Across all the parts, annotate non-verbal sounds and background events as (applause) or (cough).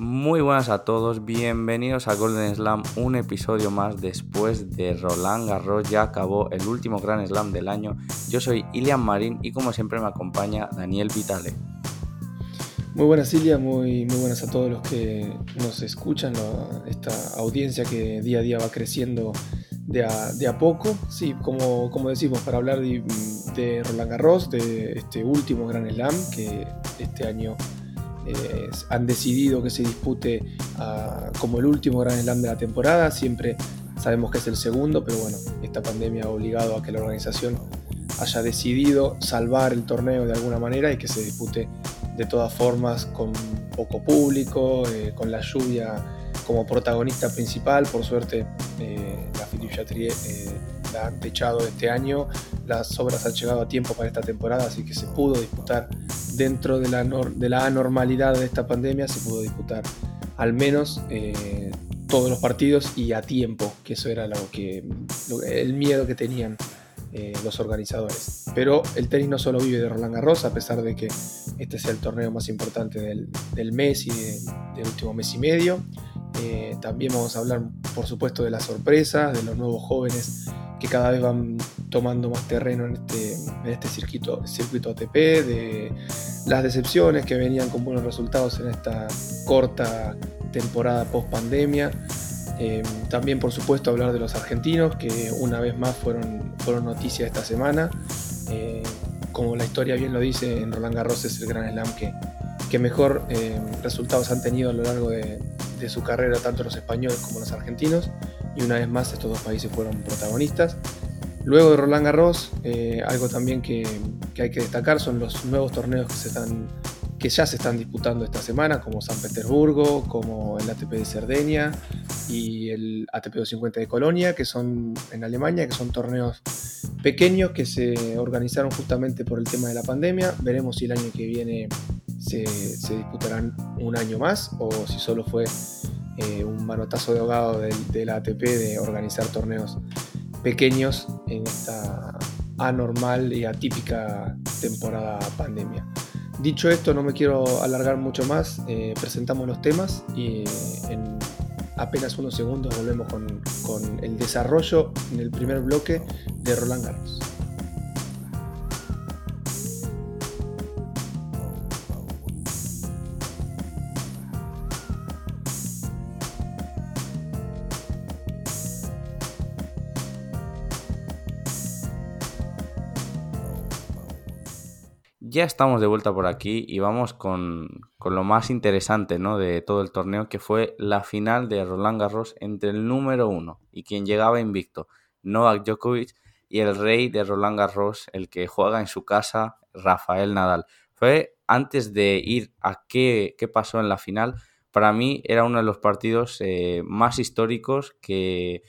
Muy buenas a todos, bienvenidos a Golden Slam, un episodio más después de Roland Garros, ya acabó el último Grand Slam del año. Yo soy Ilian Marín y como siempre me acompaña Daniel Vitale. Muy buenas Ilia, muy, muy buenas a todos los que nos escuchan, esta audiencia que día a día va creciendo de a, poco. Sí, como, como decimos, para hablar de, Roland Garros, de este último Grand Slam que este año eh, han decidido que se dispute ah, como el último Grand Slam de la temporada. Siempre sabemos que es el segundo, pero bueno, esta pandemia ha obligado a que la organización haya decidido salvar el torneo de alguna manera y que se dispute de todas formas con poco público, eh, con la lluvia como protagonista principal. Por suerte, eh, la fiduciatría la han techado este año. Las obras han llegado a tiempo para esta temporada, así que se pudo disputar dentro de la, de la anormalidad de esta pandemia, se pudo disputar al menos eh, todos los partidos y a tiempo, que eso era lo que, el miedo que tenían eh, los organizadores. Pero el tenis no solo vive de Roland Garros, a pesar de que este sea el torneo más importante del, mes y del último mes y medio. Eh, también vamos a hablar, por supuesto, de las sorpresas, de los nuevos jóvenes que cada vez van tomando más terreno en este, en este circuito, circuito ATP, de las decepciones que venían con buenos resultados en esta corta temporada post pandemia. Eh, también, por supuesto, hablar de los argentinos, que una vez más fueron, fueron noticias esta semana. Eh, como la historia bien lo dice, en Roland Garros es el gran slam que, que mejor eh, resultados han tenido a lo largo de, su carrera, tanto los españoles como los argentinos. Y una vez más, estos dos países fueron protagonistas. Luego de Roland Garros, eh, algo también que, hay que destacar son los nuevos torneos que, se están, que ya se están disputando esta semana, como San Petersburgo, como el ATP de Cerdeña y el ATP 250 de Colonia, que son en Alemania, que son torneos pequeños que se organizaron justamente por el tema de la pandemia. Veremos si el año que viene se, disputarán un año más o si solo fue eh, un manotazo de ahogado del, del ATP de organizar torneos pequeños en esta anormal y atípica temporada pandemia. Dicho esto, no me quiero alargar mucho más, eh, presentamos los temas y en apenas unos segundos volvemos con, con el desarrollo en el primer bloque de Roland Garros. Ya estamos de vuelta por aquí y vamos con, lo más interesante ¿no? de todo el torneo, que fue la final de Roland Garros entre el número uno y quien llegaba invicto, Novak Djokovic, y el rey de Roland Garros, el que juega en su casa, Rafael Nadal. Fue antes de ir a qué, qué pasó en la final, para mí era uno de los partidos eh, más históricos que,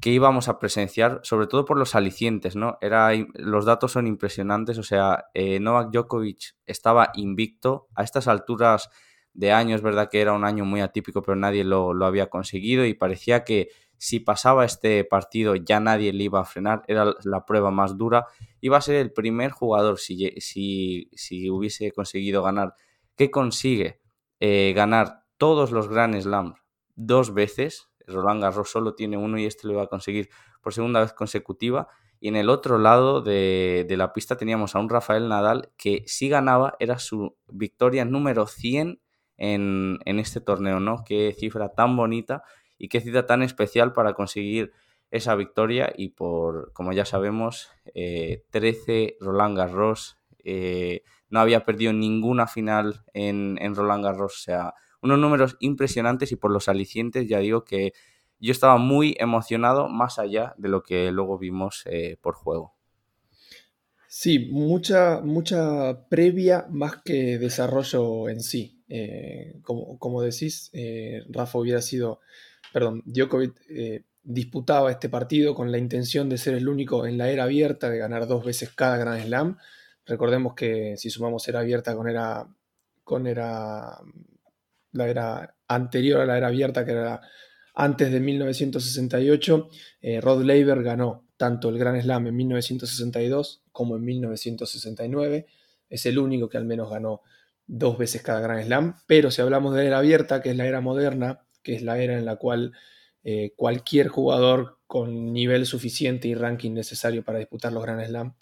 que íbamos a presenciar, sobre todo por los alicientes, ¿no? Era, los datos son impresionantes, o sea, eh, Novak Djokovic estaba invicto a estas alturas de año, es verdad que era un año muy atípico, pero nadie lo, había conseguido y parecía que si pasaba este partido ya nadie le iba a frenar, era la prueba más dura, iba a ser el primer jugador si, si, si hubiese conseguido ganar, que consigue eh, ganar todos los Grand Slams dos veces, Roland Garros solo tiene uno y este lo va a conseguir por segunda vez consecutiva. Y en el otro lado de, la pista teníamos a un Rafael Nadal que si ganaba era su victoria número 100 en, este torneo, ¿no? Qué cifra tan bonita y qué cita tan especial para conseguir esa victoria y por, como ya sabemos, 13 eh, Roland Garros. Eh, no había perdido ninguna final en, en Roland Garros, o sea, unos números impresionantes y por los alicientes ya digo que yo estaba muy emocionado más allá de lo que luego vimos eh, por juego. Sí, mucha, mucha previa más que desarrollo en sí. Eh, como, como, decís, eh, Rafa hubiera sido, perdón, Djokovic disputaba este partido con la intención de ser el único en la era abierta, de ganar dos veces cada Grand Slam. Recordemos que si sumamos era abierta con era, con era la era anterior a la era abierta, que era antes de 1968, eh, Rod Laver ganó tanto el Grand Slam en 1962 como en 1969. Es el único que al menos ganó dos veces cada Grand Slam, pero si hablamos de la era abierta, que es la era moderna, que es la era en la cual eh, cualquier jugador con nivel suficiente y ranking necesario para disputar los Grand Slam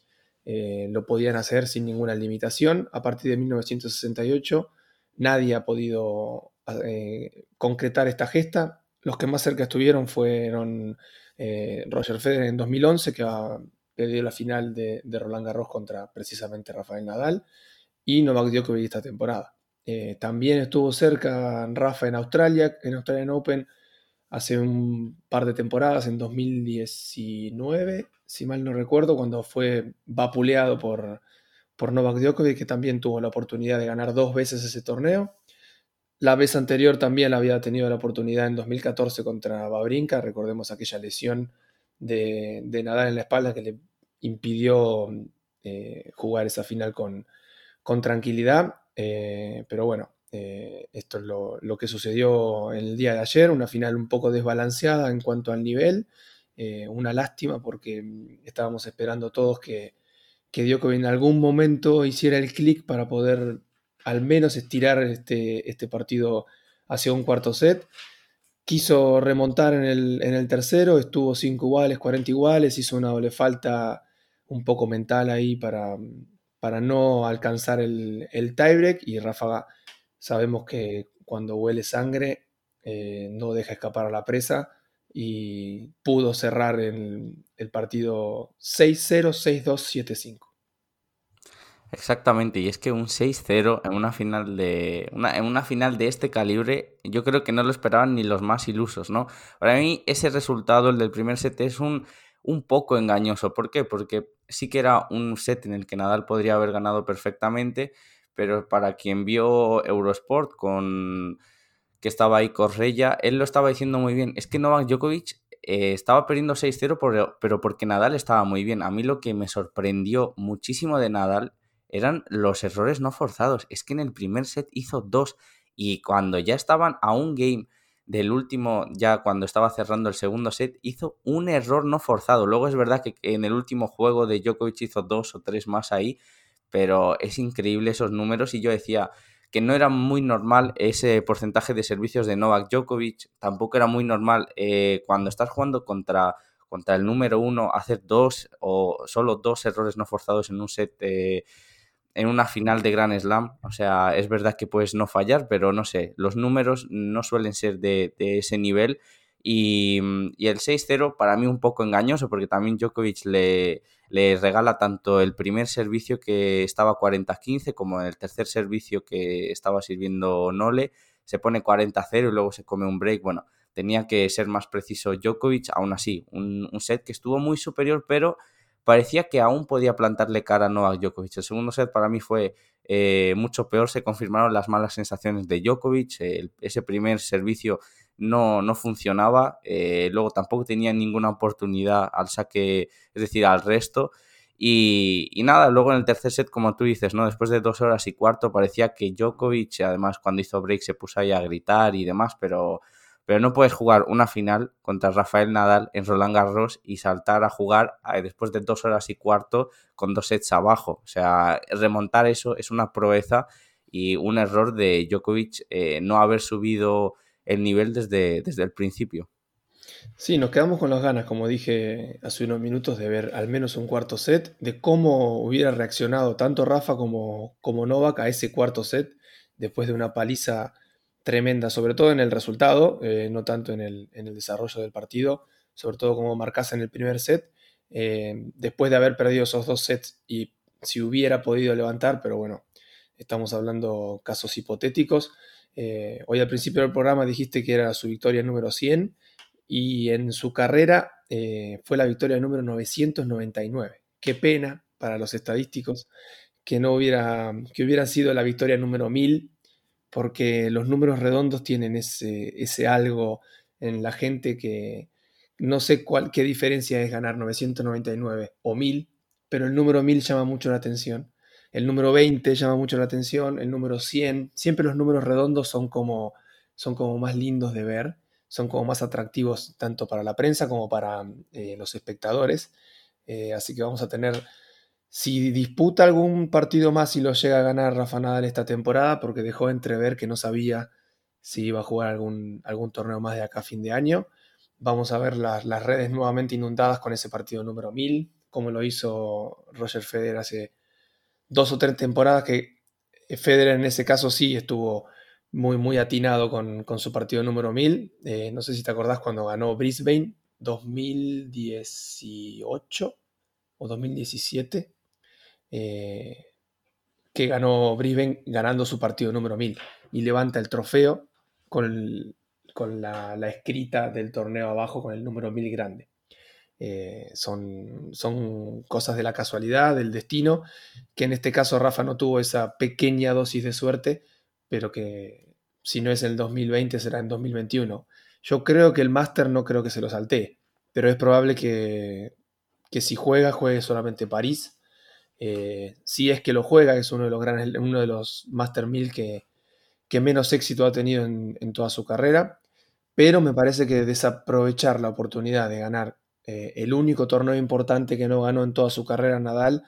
eh, lo podían hacer sin ninguna limitación. A partir de 1968 nadie ha podido eh, concretar esta gesta. Los que más cerca estuvieron fueron Roger Federer en 2011, que perdió la final de, de Roland Garros contra precisamente Rafael Nadal, y Novak Djokovic esta temporada. Eh, también estuvo cerca Rafa en Australia, en Australian Open, hace un par de temporadas, en 2019, si mal no recuerdo, cuando fue vapuleado por, por Novak Djokovic, que también tuvo la oportunidad de ganar dos veces ese torneo. La vez anterior también había tenido la oportunidad en 2014 contra Babrinka, recordemos aquella lesión de, de Nadal en la espalda que le impidió eh, jugar esa final con, con tranquilidad, eh, pero bueno, eh, esto es lo, que sucedió el día de ayer, una final un poco desbalanceada en cuanto al nivel, una lástima porque mm, estábamos esperando todos que, que Djokovic en algún momento hiciera el clic para poder al menos estirar este, este partido hacia un cuarto set. Quiso remontar en el, en el tercero, estuvo 5 iguales, 40 iguales, hizo una doble falta un poco mental ahí para, para no alcanzar el, el tiebreak y Ráfaga sabemos que cuando huele sangre eh, no deja escapar a la presa y pudo cerrar el, el partido 6-0, 6-2, 7-5. Exactamente, y es que un 6-0 en una final de una, en una final de este calibre, yo creo que no lo esperaban ni los más ilusos, ¿no? Para mí ese resultado, el del primer set, es un un poco engañoso. ¿Por qué? Porque sí que era un set en el que Nadal podría haber ganado perfectamente, pero para quien vio Eurosport con que estaba ahí Correia, él lo estaba diciendo muy bien. Es que Novak Djokovic eh, estaba perdiendo 6-0, pero porque Nadal estaba muy bien. A mí lo que me sorprendió muchísimo de Nadal eran los errores no forzados. Es que en el primer set hizo dos y cuando ya estaban a un game del último, ya cuando estaba cerrando el segundo set, hizo un error no forzado. Luego es verdad que en el último juego de Djokovic hizo dos o tres más ahí, pero es increíble esos números y yo decía que no era muy normal ese porcentaje de servicios de Novak Djokovic, tampoco era muy normal eh, cuando estás jugando contra, contra el número uno hacer dos o solo dos errores no forzados en un set. Eh, en una final de Grand Slam. O sea, es verdad que puedes no fallar, pero no sé, los números no suelen ser de, ese nivel. Y, el 6-0 para mí un poco engañoso porque también Djokovic le, le regala tanto el primer servicio que estaba 40-15 como el tercer servicio que estaba sirviendo Nole. Se pone 40-0 y luego se come un break. Bueno, tenía que ser más preciso Djokovic, aún así, un, un set que estuvo muy superior, pero parecía que aún podía plantarle cara a Novak Djokovic. El segundo set para mí fue eh, mucho peor, se confirmaron las malas sensaciones de Djokovic, ese primer servicio no, no funcionaba, eh, luego tampoco tenía ninguna oportunidad al saque, es decir, al resto. Y, y, nada, luego en el tercer set, como tú dices, ¿no? Después de dos horas y cuarto, parecía que Djokovic, además cuando hizo break se puso ahí a gritar y demás, pero pero no puedes jugar una final contra Rafael Nadal en Roland Garros y saltar a jugar eh, después de dos horas y cuarto con dos sets abajo. O sea, remontar eso es una proeza y un error de Djokovic eh, no haber subido el nivel desde, desde el principio. Sí, nos quedamos con las ganas, como dije hace unos minutos, de ver al menos un cuarto set, de cómo hubiera reaccionado tanto Rafa como, como Novak a ese cuarto set después de una paliza tremenda, sobre todo en el resultado, eh, no tanto en el, desarrollo del partido, sobre todo como marcas en el primer set, eh, después de haber perdido esos dos sets y si hubiera podido levantar, pero bueno, estamos hablando casos hipotéticos. Eh, hoy al principio del programa dijiste que era su victoria número 100 y en su carrera fue la victoria número 999. Qué pena para los estadísticos que no hubiera, que hubiera sido la victoria número 1000 porque los números redondos tienen ese, ese algo en la gente que no sé cuál, qué diferencia es ganar 999 o 1000, pero el número 1000 llama mucho la atención. El número 20 llama mucho la atención, el número 100, siempre los números redondos son como, son como más lindos de ver, son como más atractivos tanto para la prensa como para eh, los espectadores. Eh, así que vamos a tener si disputa algún partido más y lo llega a ganar Rafa Nadal esta temporada, porque dejó entrever que no sabía si iba a jugar algún, algún torneo más de acá a fin de año. Vamos a ver las, las redes nuevamente inundadas con ese partido número 1000, como lo hizo Roger Federer hace dos o tres temporadas, que Federer en ese caso sí estuvo muy, muy atinado con, su partido número 1000. Eh, no sé si te acordás cuando ganó Brisbane 2018 o 2017, eh, que ganó Brisbane ganando su partido número 1000 y levanta el trofeo con, con la, escrita del torneo abajo con el número 1000 grande. Eh, son, son cosas de la casualidad, del destino, que en este caso Rafa no tuvo esa pequeña dosis de suerte, pero que si no es el 2020 será en 2021. Yo creo que el Master no creo que se lo saltee, pero es probable que, si juega, juegue solamente París. Eh, si es que lo juega, que es uno de los grandes, uno de los Master 1000 que, menos éxito ha tenido en, toda su carrera. Pero me parece que desaprovechar la oportunidad de ganar eh, el único torneo importante que no ganó en toda su carrera Nadal,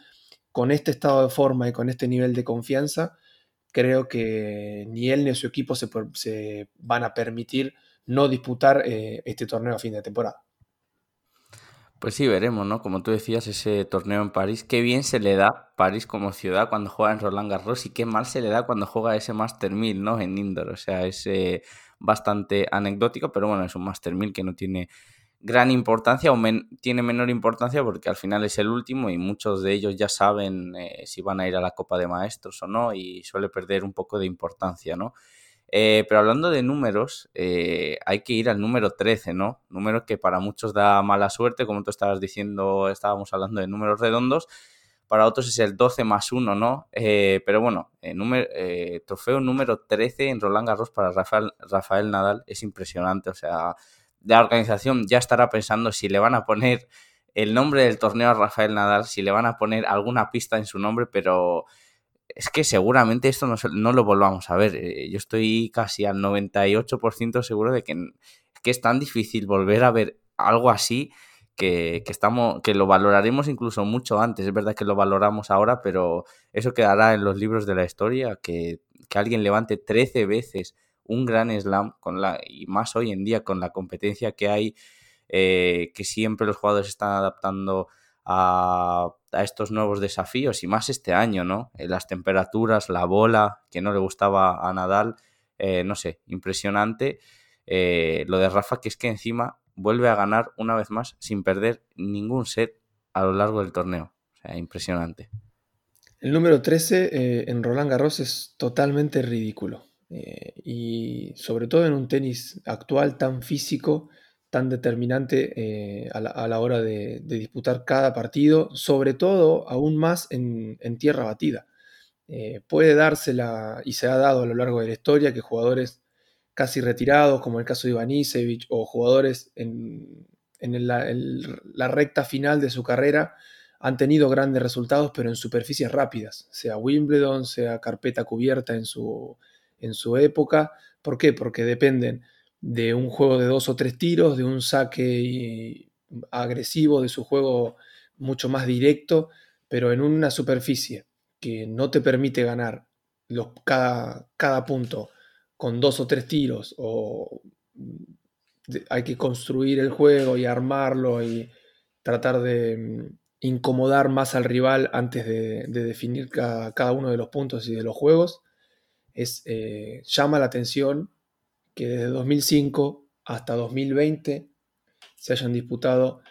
con este estado de forma y con este nivel de confianza, creo que ni él ni su equipo se, van a permitir no disputar eh, este torneo a fin de temporada. Pues sí, veremos, ¿no? Como tú decías, ese torneo en París, qué bien se le da París como ciudad cuando juega en Roland Garros y qué mal se le da cuando juega ese Master 1000, ¿no? En indoor, o sea, es eh, bastante anecdótico, pero bueno, es un Master 1000 que no tiene gran importancia o tiene menor importancia porque al final es el último y muchos de ellos ya saben eh, si van a ir a la Copa de Maestros o no y suele perder un poco de importancia, ¿no? Eh, pero hablando de números, eh, hay que ir al número 13, ¿no? Número que para muchos da mala suerte, como tú estabas diciendo, estábamos hablando de números redondos, para otros es el 12 más 1, ¿no? pero bueno, número, trofeo número 13 en Roland Garros para Rafael, Rafael Nadal es impresionante, o sea, la organización ya estará pensando si le van a poner el nombre del torneo a Rafael Nadal, si le van a poner alguna pista en su nombre, pero es que seguramente esto no, lo volvamos a ver. Eh, yo estoy casi al 98% seguro de que, que, es tan difícil volver a ver algo así que, estamos, que lo valoraremos incluso mucho antes. Es verdad que lo valoramos ahora, pero eso quedará en los libros de la historia, que, que alguien levante 13 veces un gran slam, con la, y más hoy en día con la competencia que hay, eh, que siempre los jugadores están adaptando a, estos nuevos desafíos y más este año, ¿no? Eh, las temperaturas, la bola, que no le gustaba a Nadal, eh, no sé, impresionante. lo de Rafa, que es que encima vuelve a ganar una vez más sin perder ningún set a lo largo del torneo. O sea, impresionante. El número 13 en Roland Garros es totalmente ridículo. Eh, y sobre todo en un tenis actual tan físico, tan determinante eh, a, la, hora de, disputar cada partido, sobre todo aún más en, tierra batida. Eh, puede dársela, y se ha dado a lo largo de la historia, que jugadores casi retirados, como el caso de Iván Isevich, o jugadores en, la recta final de su carrera, han tenido grandes resultados, pero en superficies rápidas, sea Wimbledon, sea carpeta cubierta en su, en su época. ¿Por qué? Porque dependen de un juego de dos o tres tiros, de un saque agresivo, de su juego mucho más directo, pero en una superficie que no te permite ganar los, cada, cada punto con dos o tres tiros o hay que construir el juego y armarlo y tratar de mm, incomodar más al rival antes de, definir cada, uno de los puntos y de los juegos es, eh, llama la atención que desde 2005 hasta 2020 se hayan disputado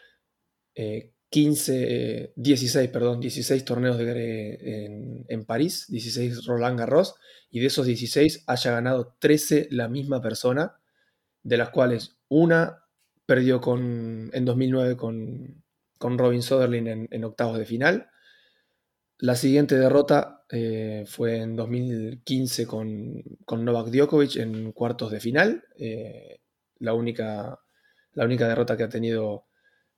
15, 16, perdón, 16 torneos de, en, París, 16 Roland Garros, y de esos 16 haya ganado 13 la misma persona, de las cuales una perdió con, en 2009 con, Robin Soderling en octavos de final, la siguiente derrota eh, fue en 2015 con, Novak Djokovic en cuartos de final. Eh, la, única, la, única, derrota que ha tenido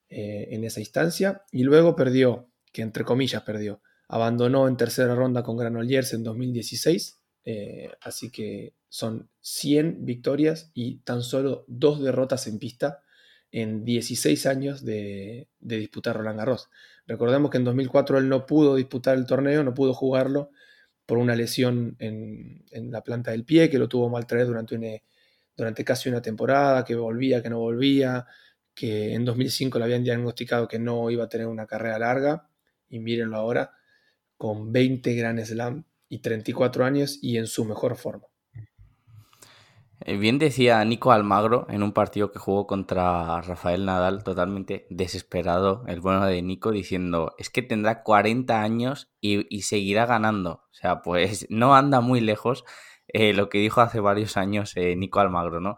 eh, en esa instancia. Y luego perdió, que entre comillas perdió, abandonó en tercera ronda con Granollers en 2016. así que son 100 victorias y tan solo dos derrotas en pista en 16 años de, disputar Roland Garros. Recordemos que en 2004 él no pudo disputar el torneo, no pudo jugarlo por una lesión en, la planta del pie, que lo tuvo mal traer durante, durante casi una temporada, que volvía, que no volvía, que en 2005 le habían diagnosticado que no iba a tener una carrera larga, y mírenlo ahora, con 20 Grand Slam y 34 años y en su mejor forma. Eh, bien decía Nico Almagro en un partido que jugó contra Rafael Nadal, totalmente desesperado, el bueno de Nico, diciendo, es que tendrá 40 años y, seguirá ganando. O sea, pues (laughs) no anda muy lejos eh, lo que dijo hace varios años eh, Nico Almagro, ¿no?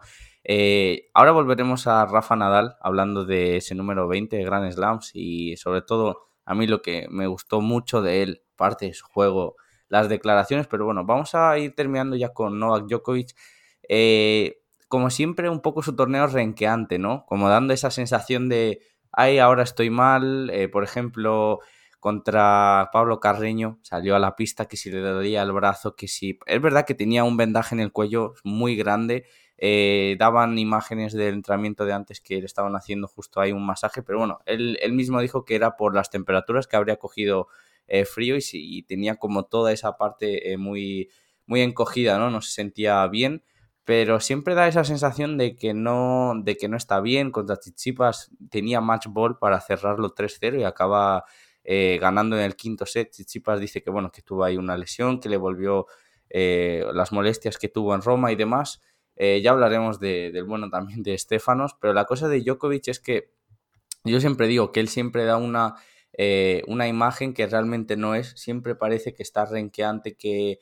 ahora volveremos a Rafa Nadal, hablando de ese número 20 de Grand Slams y sobre todo a mí lo que me gustó mucho de él, parte de su juego, las declaraciones, pero bueno, vamos a ir terminando ya con Novak Djokovic eh, como siempre, un poco su torneo renqueante, ¿no? Como dando esa sensación de, ay, ahora estoy mal. Eh, por ejemplo, contra Pablo Carreño salió a la pista que si le daría el brazo, que si... Es verdad que tenía un vendaje en el cuello muy grande. Eh, daban imágenes del entrenamiento de antes que le estaban haciendo justo ahí un masaje, pero bueno, él, mismo dijo que era por las temperaturas que habría cogido frío y, y, tenía como toda esa parte muy, muy encogida, ¿no? No se sentía bien pero siempre da esa sensación de que no, de que no está bien. Contra Chichipas tenía match ball para cerrarlo 3-0 y acaba eh, ganando en el quinto set. Chichipas dice que bueno, que tuvo ahí una lesión, que le volvió eh, las molestias que tuvo en Roma y demás. Eh, ya hablaremos del bueno también de Stefanos, pero la cosa de Djokovic es que yo siempre digo que él siempre da una, una imagen que realmente no es, siempre parece que está renqueante, que,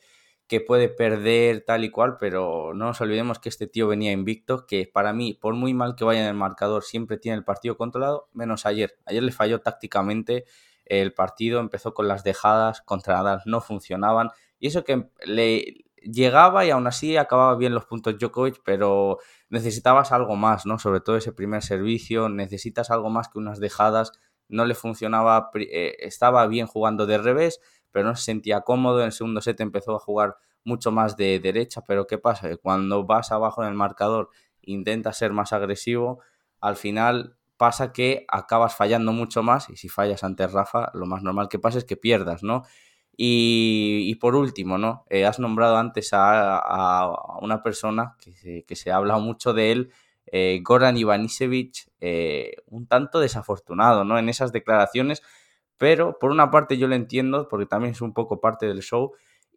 que puede perder tal y cual, pero no nos olvidemos que este tío venía invicto, que para mí, por muy mal que vaya en el marcador, siempre tiene el partido controlado, menos ayer. Ayer le falló tácticamente el partido, empezó con las dejadas contra Nadal, no funcionaban, y eso que le llegaba y aún así acababa bien los puntos Djokovic, pero necesitabas algo más, ¿no? Sobre todo ese primer servicio, necesitas algo más que unas dejadas, no le funcionaba, eh, estaba bien jugando de revés, pero no se sentía cómodo. En el segundo set empezó a jugar mucho más de derecha, pero ¿qué pasa? Que cuando vas abajo en el marcador, intentas ser más agresivo, al final pasa que acabas fallando mucho más y si fallas ante Rafa, lo más normal que pasa es que pierdas, ¿no? Y, por último, ¿no? Eh, has nombrado antes a, una persona que se, que se, ha hablado mucho de él, eh, Goran Ivanisevic, eh, un tanto desafortunado, ¿no? En esas declaraciones pero por una parte yo lo entiendo, porque también es un poco parte del show.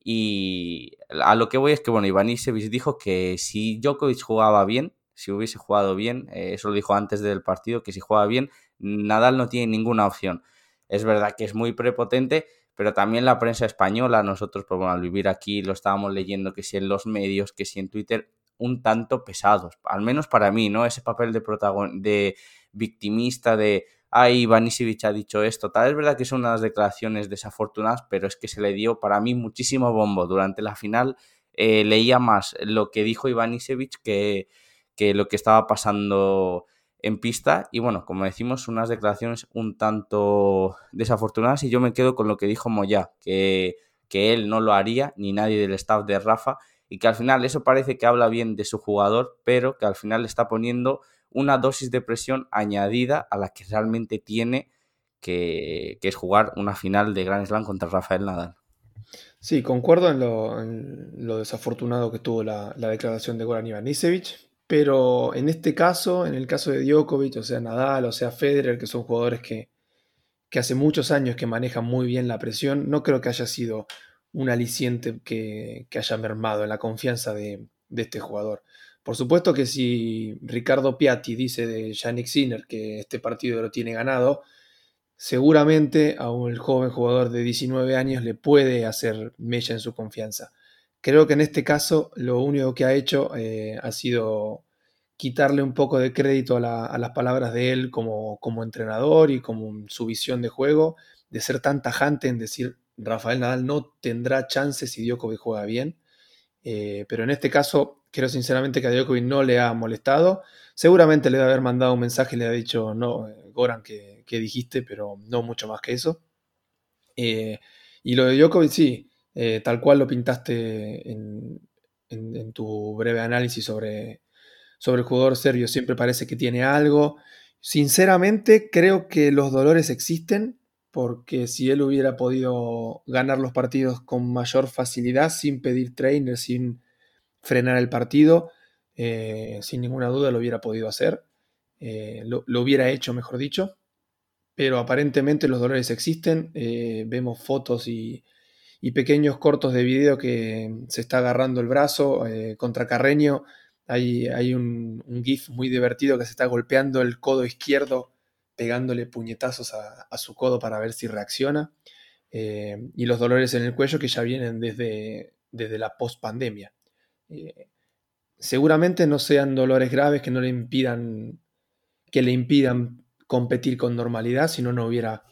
Y a lo que voy es que, bueno, Iván Isevich dijo que si Djokovic jugaba bien, si hubiese jugado bien, eh, eso lo dijo antes del partido, que si jugaba bien, Nadal no tiene ninguna opción. Es verdad que es muy prepotente, pero también la prensa española, nosotros, pues bueno, al vivir aquí lo estábamos leyendo, que si en los medios, que si en Twitter, un tanto pesados, al menos para mí, ¿no? Ese papel de, de victimista, de ay, Ivanisevic ha dicho esto. Tal es verdad que son unas declaraciones desafortunadas, pero es que se le dio para mí muchísimo bombo. Durante la final eh, leía más lo que dijo Ivanisevic que, que lo que estaba pasando en pista. Y bueno, como decimos, unas declaraciones un tanto desafortunadas y yo me quedo con lo que dijo Moya, que, que él no lo haría, ni nadie del staff de Rafa, y que al final eso parece que habla bien de su jugador, pero que al final le está poniendo una dosis de presión añadida a la que realmente tiene, que, es jugar una final de Grand Slam contra Rafael Nadal. Sí, concuerdo en lo, desafortunado que tuvo la, declaración de Goran Ivanisevic, pero en este caso, en el caso de Djokovic, o sea Nadal, o sea Federer, que son jugadores que, hace muchos años que manejan muy bien la presión, no creo que haya sido un aliciente que, haya mermado en la confianza de, de este jugador. Por supuesto que si Ricardo Piatti dice de Yannick Sinner que este partido lo tiene ganado, seguramente a un joven jugador de 19 años le puede hacer mella en su confianza. Creo que en este caso lo único que ha hecho eh, ha sido quitarle un poco de crédito a, las palabras de él como, como, entrenador y como su visión de juego, de ser tan tajante en decir Rafael Nadal no tendrá chances si Djokovic juega bien. Eh, pero en este caso Creo sinceramente que a Djokovic no le ha molestado. Seguramente le debe haber mandado un mensaje y le ha dicho, no, eh, Goran, que, dijiste, pero no mucho más que eso. Eh, y lo de Djokovic, sí, eh, tal cual lo pintaste en, tu breve análisis sobre, sobre el jugador serbio. Siempre parece que tiene algo Sinceramente, creo que los dolores existen, porque si él hubiera podido ganar los partidos con mayor facilidad, sin pedir trainer, sin frenar el partido, eh, sin ninguna duda lo hubiera podido hacer, eh, lo, hubiera hecho, mejor dicho, pero aparentemente los dolores existen, eh, vemos fotos y, pequeños cortos de video que se está agarrando el brazo contra Carreño, hay, un, GIF muy divertido que se está golpeando el codo izquierdo, pegándole puñetazos a, su codo para ver si reacciona, y los dolores en el cuello que ya vienen desde, desde la post-pandemia seguramente no sean dolores graves que no le impidan que le impidan competir con normalidad si no no hubiera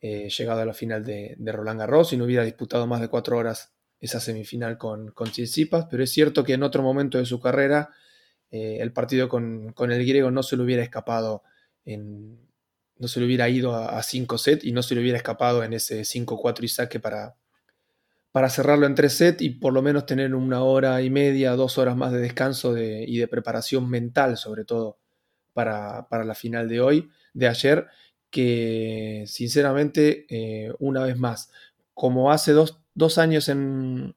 eh, llegado a la final de, Roland Garros y no hubiera disputado más de cuatro horas esa semifinal con, con pero es cierto que en otro momento de su carrera eh, el partido con, el griego no se le hubiera escapado no se le hubiera ido a 5 sets y no se le hubiera escapado en ese 5-4 y saque para, para cerrarlo en tres sets y por lo menos tener una hora y media, dos horas más de descanso y de preparación mental, sobre todo para, la final de hoy, de ayer, que sinceramente, eh, una vez más, como hace dos, años en,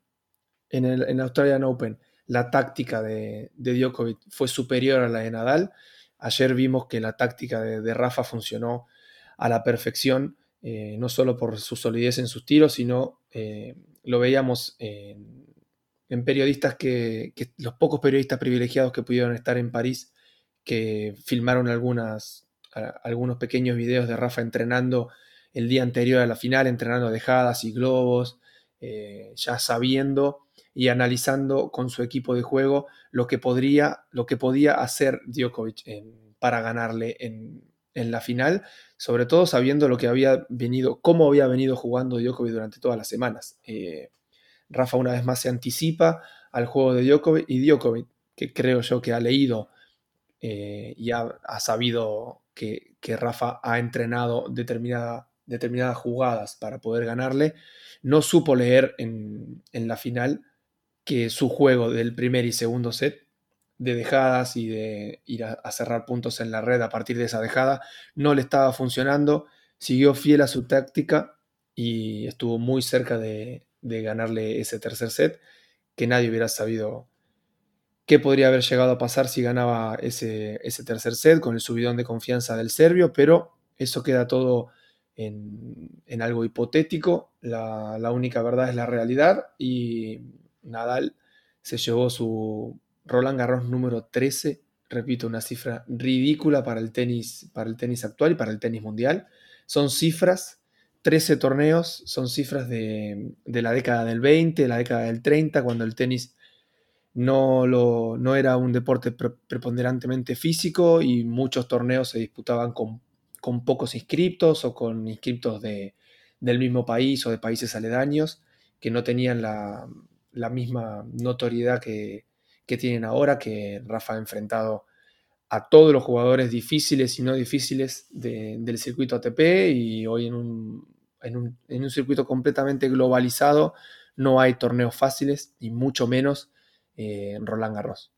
en, el, Australian Open, la táctica de, de, Djokovic fue superior a la de Nadal, ayer vimos que la táctica de, Rafa funcionó a la perfección, eh, no solo por su solidez en sus tiros, sino... Eh, lo veíamos en, periodistas que, los pocos periodistas privilegiados que pudieron estar en París, que filmaron algunas, algunos pequeños videos de Rafa entrenando el día anterior a la final, entrenando dejadas y globos, eh, ya sabiendo y analizando con su equipo de juego lo que, podría, lo que podía hacer Djokovic para ganarle en, la final, sobre todo sabiendo lo que había venido, cómo había venido jugando Djokovic durante todas las semanas. Eh, Rafa una vez más se anticipa al juego de Djokovic y Djokovic, que creo yo que ha leído eh, y ha, sabido que, Rafa ha entrenado determinada, determinadas jugadas para poder ganarle, no supo leer en, en la final que su juego del primer y segundo set de dejadas y de ir a, cerrar puntos en la red a partir de esa dejada, no le estaba funcionando, siguió fiel a su táctica y estuvo muy cerca de, ganarle ese tercer set, que nadie hubiera sabido qué podría haber llegado a pasar si ganaba ese, ese tercer set con el subidón de confianza del serbio, pero eso queda todo en, algo hipotético, la, la única verdad es la realidad y Nadal se llevó su Roland Garros número 13, repito, una cifra ridícula para el tenis, para el tenis actual y para el tenis mundial. Son cifras, 13 torneos, son cifras de, la década del 20, la década del 30, cuando el tenis no, lo, no era un deporte preponderantemente físico y muchos torneos se disputaban con, pocos inscriptos o con inscriptos de, del mismo país o de países aledaños que no tenían la, la misma notoriedad que, que tienen ahora, que Rafa ha enfrentado a todos los jugadores difíciles y no difíciles del circuito ATP y hoy en un, en, un, circuito completamente globalizado no hay torneos fáciles y mucho menos eh, en Roland Garros.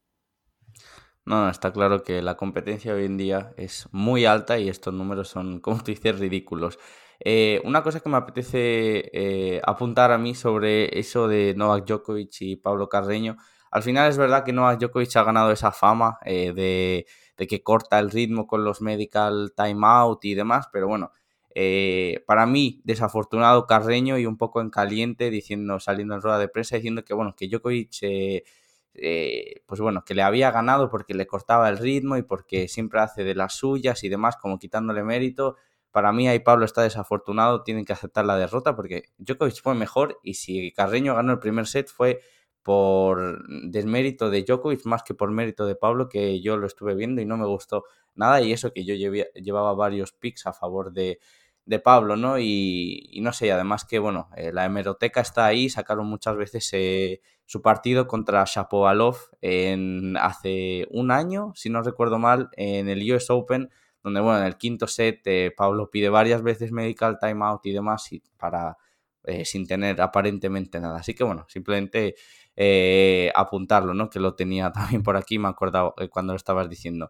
No, está claro que la competencia hoy en día es muy alta y estos números son, (laughs) como tú dices, ridículos. Eh, una cosa que me apetece eh, apuntar a mí sobre eso de Novak Djokovic y Pablo Carreño al final es verdad que Novak Djokovic ha ganado esa fama eh, de, que corta el ritmo con los medical timeout y demás, pero bueno, eh, para mí, desafortunado Carreño y un poco en caliente, diciendo, saliendo en rueda de prensa, diciendo que bueno, que Djokovic eh, pues bueno, que le había ganado porque le cortaba el ritmo y porque siempre hace de las suyas y demás, como quitándole mérito. Para mí ahí Pablo está desafortunado, tienen que aceptar la derrota porque Djokovic fue mejor y si Carreño ganó el primer set fue por desmérito de Djokovic más que por mérito de Pablo, que yo lo estuve viendo y no me gustó nada. Y eso que yo llevaba varios picks a favor de, Pablo, ¿no? Y, no sé, además que, bueno, eh, la hemeroteca está ahí, sacaron muchas veces eh, su partido contra Shapovalov en, hace un año, si no recuerdo mal, en el US Open, donde, bueno, en el quinto set eh, Pablo pide varias veces medical timeout y demás y para... sin tener aparentemente nada. Así que bueno, simplemente eh, apuntarlo, ¿no? Que lo tenía (laughs) también por aquí, me he acordado eh, cuando lo estabas diciendo.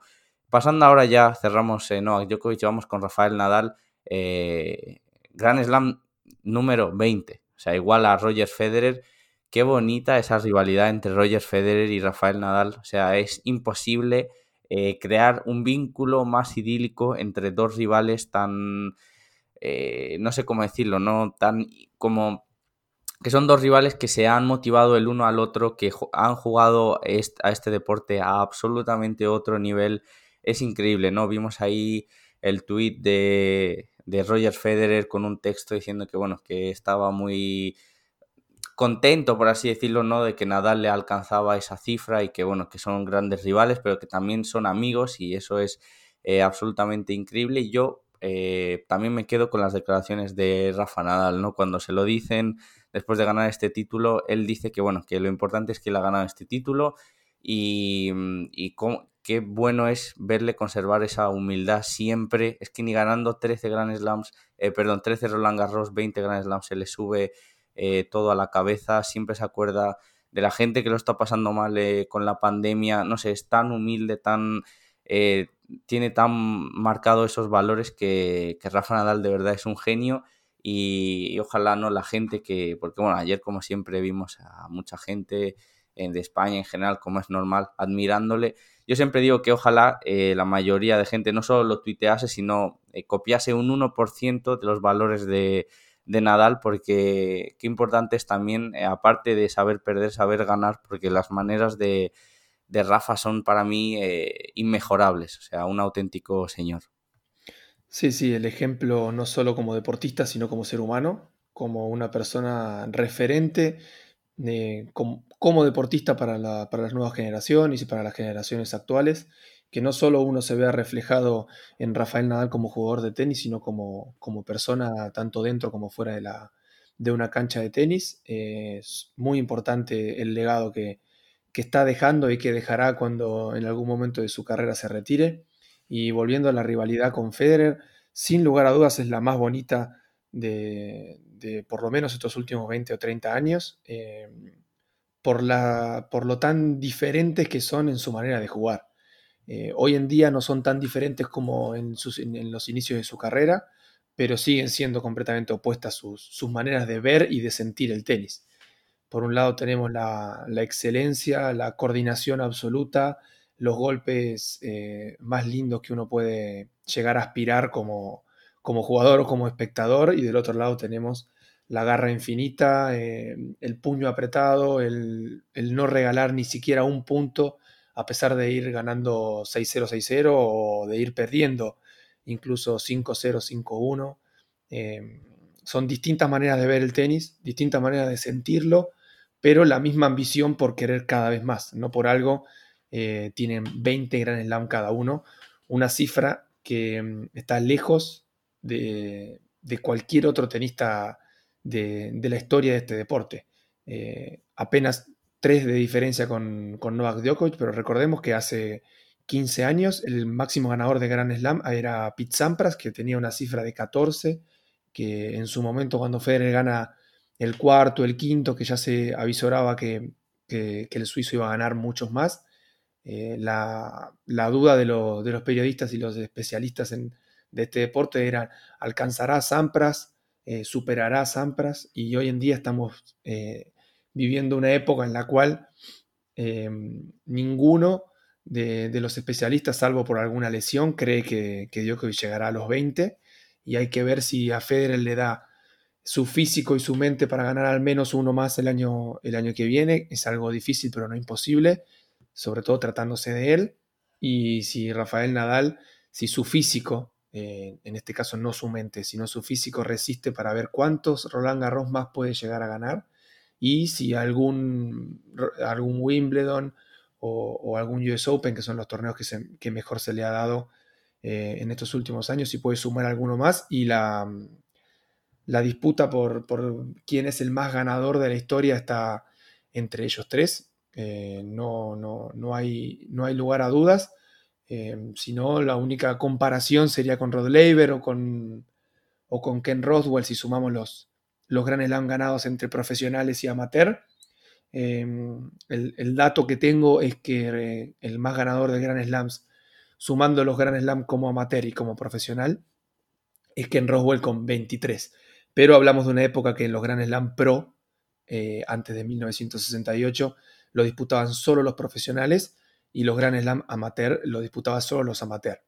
Pasando ahora ya, cerramos eh, Novak Djokovic, vamos con Rafael Nadal, eh, Grand Slam número 20, o sea, igual a Roger Federer. Qué bonita esa rivalidad entre Roger Federer y Rafael Nadal, o sea, es imposible crear un vínculo más idílico entre dos rivales tan, no sé cómo decirlo, no tan como que son dos rivales que se han motivado el uno al otro, que han jugado a este deporte a absolutamente otro nivel. Es increíble, ¿no? Vimos ahí el tweet de, de Roger Federer con un texto diciendo que, bueno, que estaba muy contento, por así decirlo, ¿no? De que Nadal le alcanzaba esa cifra y que, bueno, que son grandes rivales, pero que también son amigos y eso es eh, absolutamente increíble. Y yo eh, también me quedo con las declaraciones de Rafa Nadal, ¿no? Cuando se lo dicen después de ganar este título, él dice que, bueno, que lo importante es que él ha ganado este título y, y qué bueno es verle conservar esa humildad siempre. Es que ni ganando 13 Grand Slams, eh, perdón, 13 Roland Garros, 20 Grand Slams, se le sube eh, todo a la cabeza, siempre se acuerda de la gente que lo está pasando mal eh, con la pandemia, no sé, es tan humilde, tan eh, tiene tan marcado esos valores que, Rafa Nadal de verdad es un genio y, ojalá no la gente que, porque bueno, ayer como siempre vimos a mucha gente de España en general, como es normal, admirándole. Yo siempre digo que ojalá la mayoría de gente no solo lo tuitease, sino copiase un 1% de los valores de, de Nadal porque qué importante es también, eh, aparte de saber perder, saber ganar, porque las maneras de, de Rafa son para mí eh, inmejorables, o sea, un auténtico señor. Sí, sí, el ejemplo no solo como deportista, sino como ser humano, como una persona referente eh, como, deportista para, las nuevas generaciones y para las generaciones actuales que no solo uno se vea reflejado en Rafael Nadal como jugador de tenis, sino como, como persona tanto dentro como fuera de, la, de una cancha de tenis. es muy importante el legado que, está dejando y que dejará cuando en algún momento de su carrera se retire. Y volviendo a la rivalidad con Federer, sin lugar a dudas es la más bonita de, por lo menos estos últimos 20 o 30 años, eh, por, la, por lo tan diferentes que son en su manera de jugar. Eh, hoy en día no son tan diferentes como en, los inicios de su carrera, pero siguen siendo completamente opuestas sus, maneras de ver y de sentir el tenis. Por un lado tenemos la, excelencia, la coordinación absoluta, los golpes eh, más lindos que uno puede llegar a aspirar como, jugador o como espectador, y del otro lado tenemos la garra infinita, eh, el puño apretado, el, no regalar ni siquiera un punto a pesar de ir ganando 6-0, 6-0 o de ir perdiendo incluso 5-0, 5-1. Em, son distintas maneras de ver el tenis, distintas maneras de sentirlo, pero la misma ambición por querer cada vez más. No por algo eh, tienen 20 Grand Slam cada uno, una cifra que em, está lejos de, cualquier otro tenista de, la historia de este deporte. Eh, apenas tres de diferencia con, con Novak Djokovic, pero recordemos que hace 15 años el máximo ganador de Grand Slam era Pete Sampras, que tenía una cifra de 14, que en su momento cuando Federer gana el cuarto, el quinto, que ya se avisoraba que, el suizo iba a ganar muchos más, eh, la, duda de, de, los periodistas y los especialistas en, de este deporte era, ¿alcanzará Sampras? Eh, ¿Superará Sampras? Y hoy en día estamos eh, viviendo una época en la cual eh, ninguno de, los especialistas, salvo por alguna lesión, cree que, que Djokovic llegará a los 20 y hay que ver si a Federer le da su físico y su mente para ganar al menos uno más el año, el año que viene. Es algo difícil, pero no imposible, sobre todo tratándose de él. Y si Rafael Nadal, si su físico, eh, en este caso no su mente, sino su físico resiste para ver cuántos Roland Garros más puede llegar a ganar, y si algún, algún Wimbledon o, algún US Open, que son los torneos que, mejor se le ha dado eh, en estos últimos años, si puede sumar alguno más y la, la disputa por, quién es el más ganador de la historia está entre ellos tres. Eh, no, no, hay, no hay lugar a dudas. Eh, sino la única comparación sería con Rod Laver o con, o con Ken Roswell si sumamos los, los Grand Slam ganados entre profesionales y amateur. Em, el, dato que tengo es que eh, el más ganador de Grand Slams sumando los Grand Slam como amateur y como profesional, es Ken Roswell con 23. Pero hablamos de una época que en los Grand Slam Pro, eh, antes de 1968, lo disputaban solo los profesionales y los Grand Slam amateur lo disputaban solo los amateurs.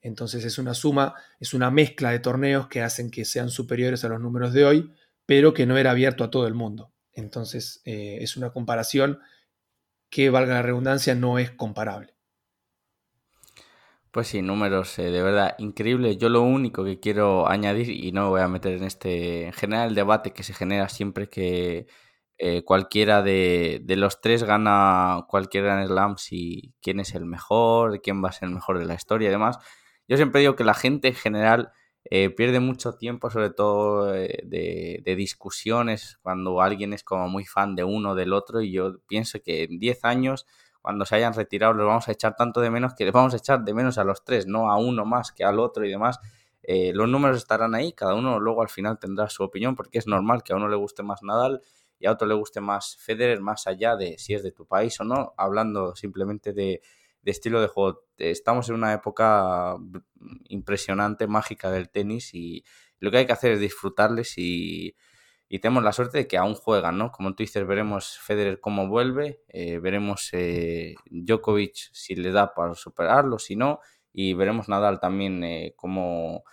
Entonces es una suma, es una mezcla de torneos que hacen que sean superiores a los números de hoy, pero que no era abierto a todo el mundo. Entonces eh, es una comparación que, valga la redundancia, no es comparable. Pues sí, números eh, de verdad increíbles. Yo lo único que quiero añadir, y no voy a meter en este, en general, el debate que se genera siempre que eh, cualquiera de, los tres gana cualquier Grand Slam, si quién es el mejor, quién va a ser el mejor de la historia y demás. Yo siempre digo que la gente en general eh, pierde mucho tiempo, sobre todo eh, de, discusiones, cuando alguien es como muy fan de uno o del otro, y yo pienso que en 10 años, cuando se hayan retirado, los vamos a echar tanto de menos que les vamos a echar de menos a los tres, no a uno más que al otro y demás. Los números estarán ahí, cada uno luego al final tendrá su opinión, porque es normal que a uno le guste más Nadal y a otro le guste más Federer, más allá de si es de tu país o no, hablando simplemente de, de estilo de juego. Estamos en una época impresionante, mágica del tenis y lo que hay que hacer es disfrutarles y, tenemos la suerte de que aún juegan, ¿no? Como tú dices, veremos Federer cómo vuelve, eh, veremos eh, Djokovic si le da para superarlo, si no, y veremos Nadal también eh, cómo...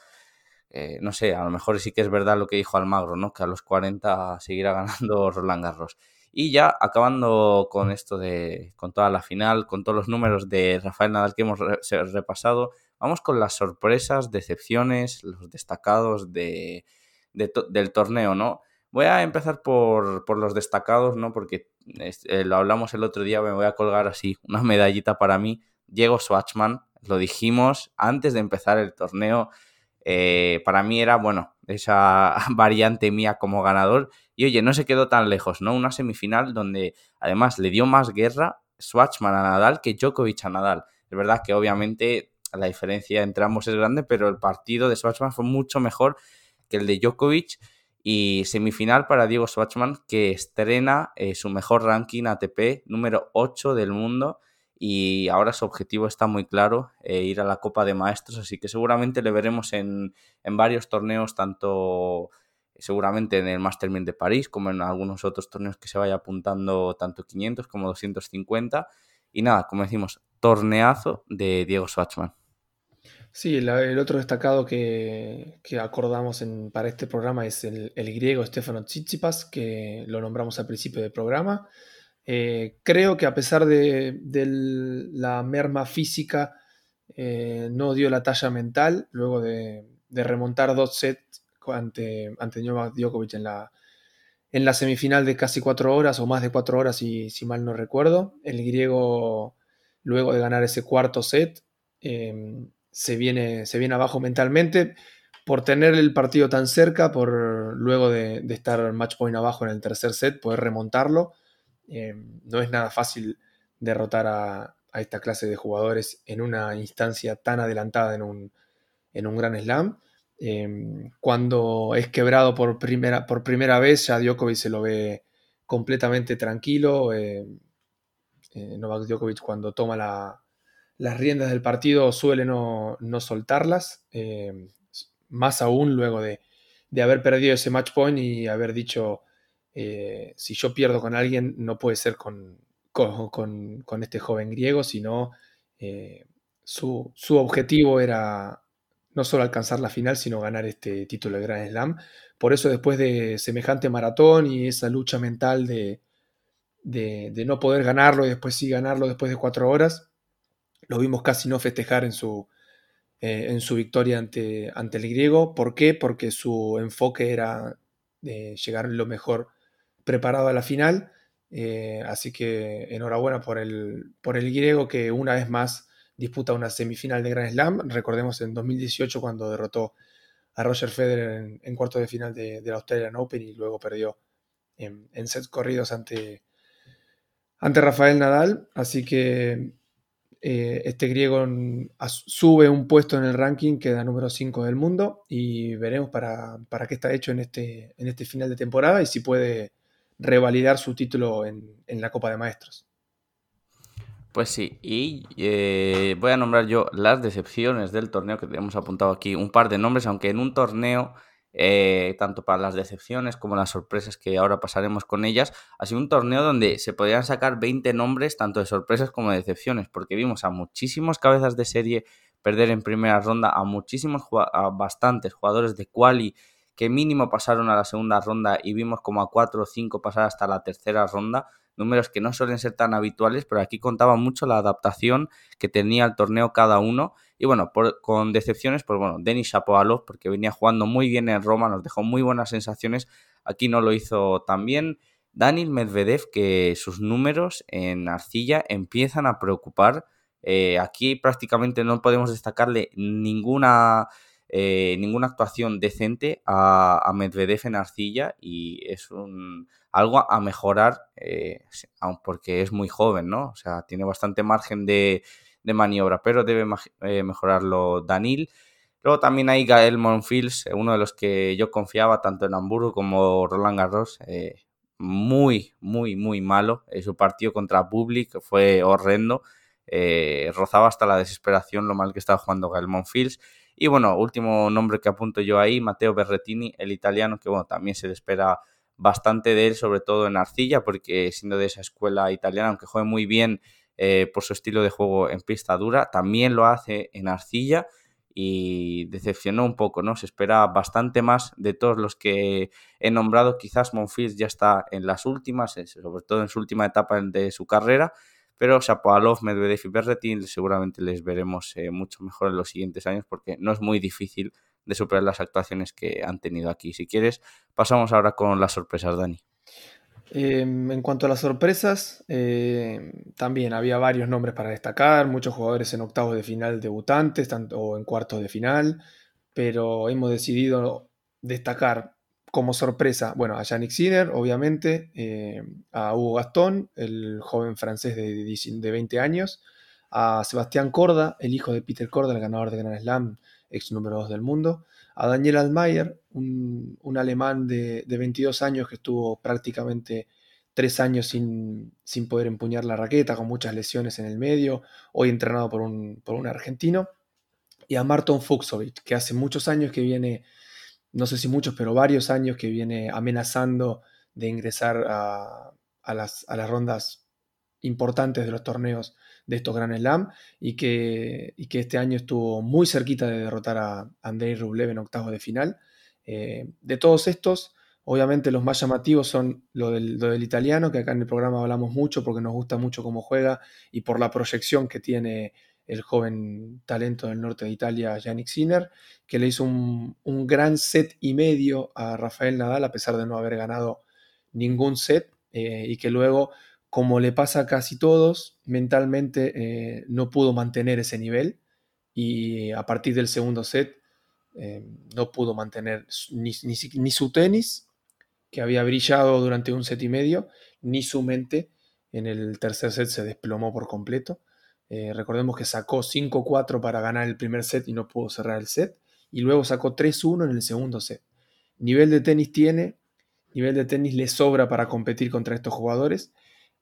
no sé, a lo mejor sí que es verdad lo que dijo Almagro, ¿no? Que a los 40 seguirá (laughs) ganando Roland Garros. Y ya acabando con esto de, con toda la final, con todos los números de Rafael Nadal que hemos repasado, vamos con las sorpresas, decepciones, los destacados de, del torneo, ¿no? Voy a empezar por, los destacados, ¿no? Porque eh, lo hablamos el otro día, me voy a colgar así una medallita para mí. Diego Swatchman, lo dijimos antes de empezar el torneo. Eh, para mí era, bueno, esa (laughs) variante mía como ganador y oye, no se quedó tan lejos, ¿no? Una semifinal donde además le dio más guerra Swatchman a Nadal que Djokovic a Nadal. Es verdad que obviamente la diferencia entre ambos es grande, pero el partido de Swatchman fue mucho mejor que el de Djokovic. Y semifinal para Diego Swatchman, que estrena eh, su mejor ranking ATP, número 8 del mundo. Y ahora su objetivo está muy claro, eh, ir a la Copa de Maestros. Así que seguramente le veremos en, en varios torneos, tanto seguramente en el Master de París, como en algunos otros torneos que se vaya apuntando tanto 500 como 250. Y nada, como decimos, torneazo de Diego Schwartzman. Sí, el, otro destacado que, acordamos para este programa es el, griego Stefano Tsitsipas, que lo nombramos al principio del programa. Eh, creo que a pesar de, la merma física, eh, no dio la talla mental luego de, remontar dos sets ante, ante Novak Djokovic en la, semifinal de casi cuatro horas o más de cuatro horas, si, si mal no recuerdo. El griego, luego de ganar ese cuarto set, em, se, viene, se viene abajo mentalmente por tener el partido tan cerca, por luego de, de estar match point abajo en el tercer set, poder remontarlo. Em, no es nada fácil derrotar a, esta clase de jugadores en una instancia tan adelantada en un, gran slam. Em, cuando es quebrado por primera, por primera vez, ya Djokovic se lo ve completamente tranquilo. Eh, Novak Djokovic cuando toma las riendas del partido suele no, soltarlas, más aún luego de, haber perdido ese match point y haber dicho, eh, si yo pierdo con alguien, no puede ser con, este joven griego, sino eh, su, objetivo era no solo alcanzar la final, sino ganar este título de Grand Slam. Por eso después de semejante maratón y esa lucha mental de, no poder ganarlo y después sí ganarlo después de cuatro horas, lo vimos casi no festejar en su, eh, victoria ante, el griego. ¿Por qué? Porque su enfoque era de llegar lo mejor preparado a la final. Eh, así que enhorabuena por el, por el griego que una vez más disputa una semifinal de Grand Slam. Recordemos en 2018 cuando derrotó a Roger Federer en, cuarto de final de, la Australian Open y luego perdió en, en sets corridos ante, ante Rafael Nadal. Así que eh, este griego sube un puesto en el ranking, queda número 5 del mundo y veremos para, para, qué está hecho en este, en este final de temporada y si puede revalidar su título en, en la Copa de Maestros. Pues sí, y eh, voy a nombrar yo las decepciones del torneo que tenemos apuntado aquí, un par de nombres, aunque en un torneo, eh, tanto para las decepciones como las sorpresas que ahora pasaremos con ellas, ha sido un torneo donde se podrían sacar 20 nombres, tanto de sorpresas como de decepciones, porque vimos a muchísimos cabezas de serie perder en primera ronda, a muchísimos, a bastantes jugadores de quali que mínimo pasaron a la segunda ronda y vimos como a cuatro o cinco pasar hasta la tercera ronda números que no suelen ser tan habituales, pero aquí contaba mucho la adaptación que tenía el torneo cada uno. Y bueno, con decepciones, pues bueno, Denis Shapovalov, porque venía jugando muy bien en Roma, nos dejó muy buenas sensaciones, aquí no lo hizo tan bien. Daniel Medvedev, que sus números en arcilla empiezan a preocupar. Eh, aquí prácticamente no podemos destacarle ninguna, eh, ninguna actuación decente a, Medvedev en arcilla y es algo a mejorar, eh, porque es muy joven, ¿no? O sea, tiene bastante margen de, maniobra, pero debe eh, mejorarlo Danil. Luego también hay Gael Monfils, uno de los que yo confiaba tanto en Hamburgo como Roland Garros. muy, muy, muy malo. su partido contra Public fue horrendo. rozaba hasta la desesperación lo mal que estaba jugando Gael Monfils. Y bueno, último nombre que apunto yo ahí, Matteo Berretini, el italiano, que bueno, también se le espera bastante de él, sobre todo en arcilla, porque siendo de esa escuela italiana, aunque juegue muy bien eh, por su estilo de juego en pista dura, también lo hace en arcilla y decepcionó un poco, ¿no? Se espera bastante más de todos los que he nombrado. Quizás Monfils ya está en las últimas, sobre todo en su última etapa de su carrera, pero Shapovalov, Medvedev y Berretin seguramente les veremos eh, mucho mejor en los siguientes años porque no es muy difícil de superar las actuaciones que han tenido aquí. Si quieres, pasamos ahora con las sorpresas, Dani. Em, en cuanto a las sorpresas, eh, también había varios nombres para destacar, muchos jugadores en octavos de final debutantes tanto, o en cuartos de final, pero hemos decidido destacar como sorpresa, bueno, a Yannick Sinner, obviamente, eh, a Hugo Gastón, el joven francés de, de 20 años, a Sebastián Corda, el hijo de Peter Corda, el ganador de Grand Slam ex número 2 del mundo, a Daniel Almayer, un, alemán de, 22 años que estuvo prácticamente tres años sin, poder empuñar la raqueta, con muchas lesiones en el medio, hoy entrenado por un, por un argentino, y a Marton Fuxovic, que hace muchos años que viene, no sé si muchos, pero varios años que viene amenazando de ingresar a, las, a las rondas importantes de los torneos de estos Grand Slam y que, que este año estuvo muy cerquita de derrotar a Andrei Rublev en octavos de final. Eh, de todos estos, obviamente los más llamativos son lo del, italiano, que acá en el programa hablamos mucho porque nos gusta mucho cómo juega y por la proyección que tiene el joven talento del norte de Italia, Yannick Sinner, que le hizo un, gran set y medio a Rafael Nadal a pesar de no haber ganado ningún set eh, y que luego como le pasa a casi todos, mentalmente eh, no pudo mantener ese nivel y a partir del segundo set eh, no pudo mantener ni, su tenis, que había brillado durante un set y medio, ni su mente. En el tercer set se desplomó por completo. Eh, recordemos que sacó 5-4 para ganar el primer set y no pudo cerrar el set. Y luego sacó 3-1 en el segundo set. Nivel de tenis tiene, nivel de tenis le sobra para competir contra estos jugadores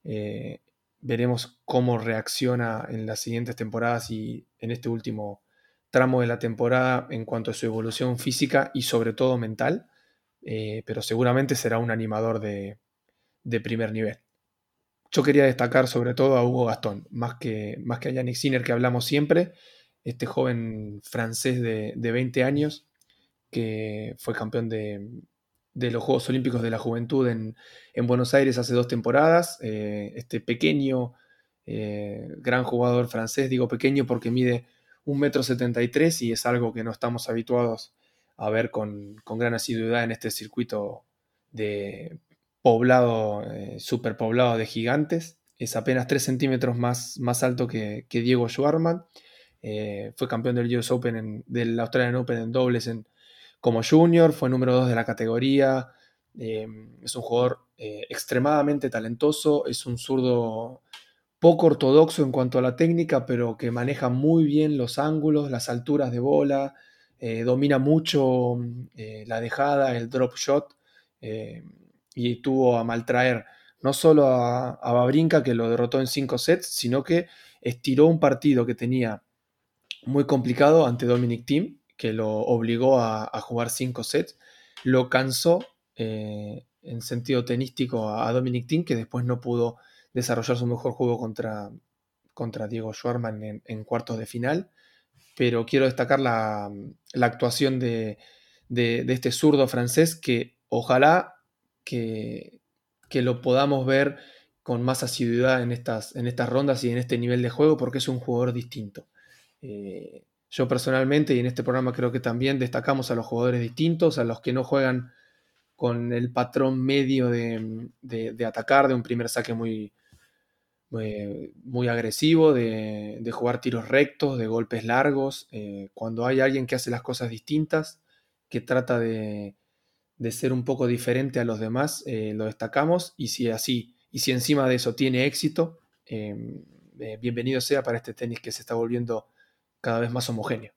eh, veremos cómo reacciona en las siguientes temporadas y en este último tramo de la temporada en cuanto a su evolución física y sobre todo mental, eh, pero seguramente será un animador de, primer nivel. Yo quería destacar sobre todo a Hugo Gastón, más que, más que a Yannick Sinner que hablamos siempre, este joven francés de, de 20 años que fue campeón de, de los Juegos Olímpicos de la Juventud en, Buenos Aires hace dos temporadas. Eh, este pequeño, eh, gran jugador francés, digo pequeño porque mide 1,73 m y es algo que no estamos habituados a ver con, gran asiduidad en este circuito de poblado, eh, superpoblado de gigantes. Es apenas 3 centímetros más, más alto que, Diego Schwarman. fue campeón del US Open, del Australian Open en dobles en como junior, fue número 2 de la categoría, eh, es un jugador eh, extremadamente talentoso, es un zurdo poco ortodoxo en cuanto a la técnica, pero que maneja muy bien los ángulos, las alturas de bola, eh, domina mucho la dejada, el drop shot, y tuvo a maltraer no solo a, Babrinka, que lo derrotó en cinco sets, sino que estiró un partido que tenía muy complicado ante Dominic Thiem, que lo obligó a, jugar cinco sets, lo cansó eh, en sentido tenístico a, Dominic Thiem, que después no pudo desarrollar su mejor juego contra, contra Diego Schwarman en, cuartos de final. Pero quiero destacar la, actuación de, este zurdo francés que ojalá que, que, lo podamos ver con más asiduidad en estas, en estas rondas y en este nivel de juego porque es un jugador distinto. Eh, yo personalmente y en este programa creo que también destacamos a los jugadores distintos, a los que no juegan con el patrón medio de, atacar, de un primer saque muy, muy, agresivo, de, jugar tiros rectos, de golpes largos. Eh, cuando hay alguien que hace las cosas distintas, que trata de, ser un poco diferente a los demás, eh, lo destacamos y si así, y si encima de eso tiene éxito, bienvenido sea para este tenis que se está volviendo cada vez más homogéneo.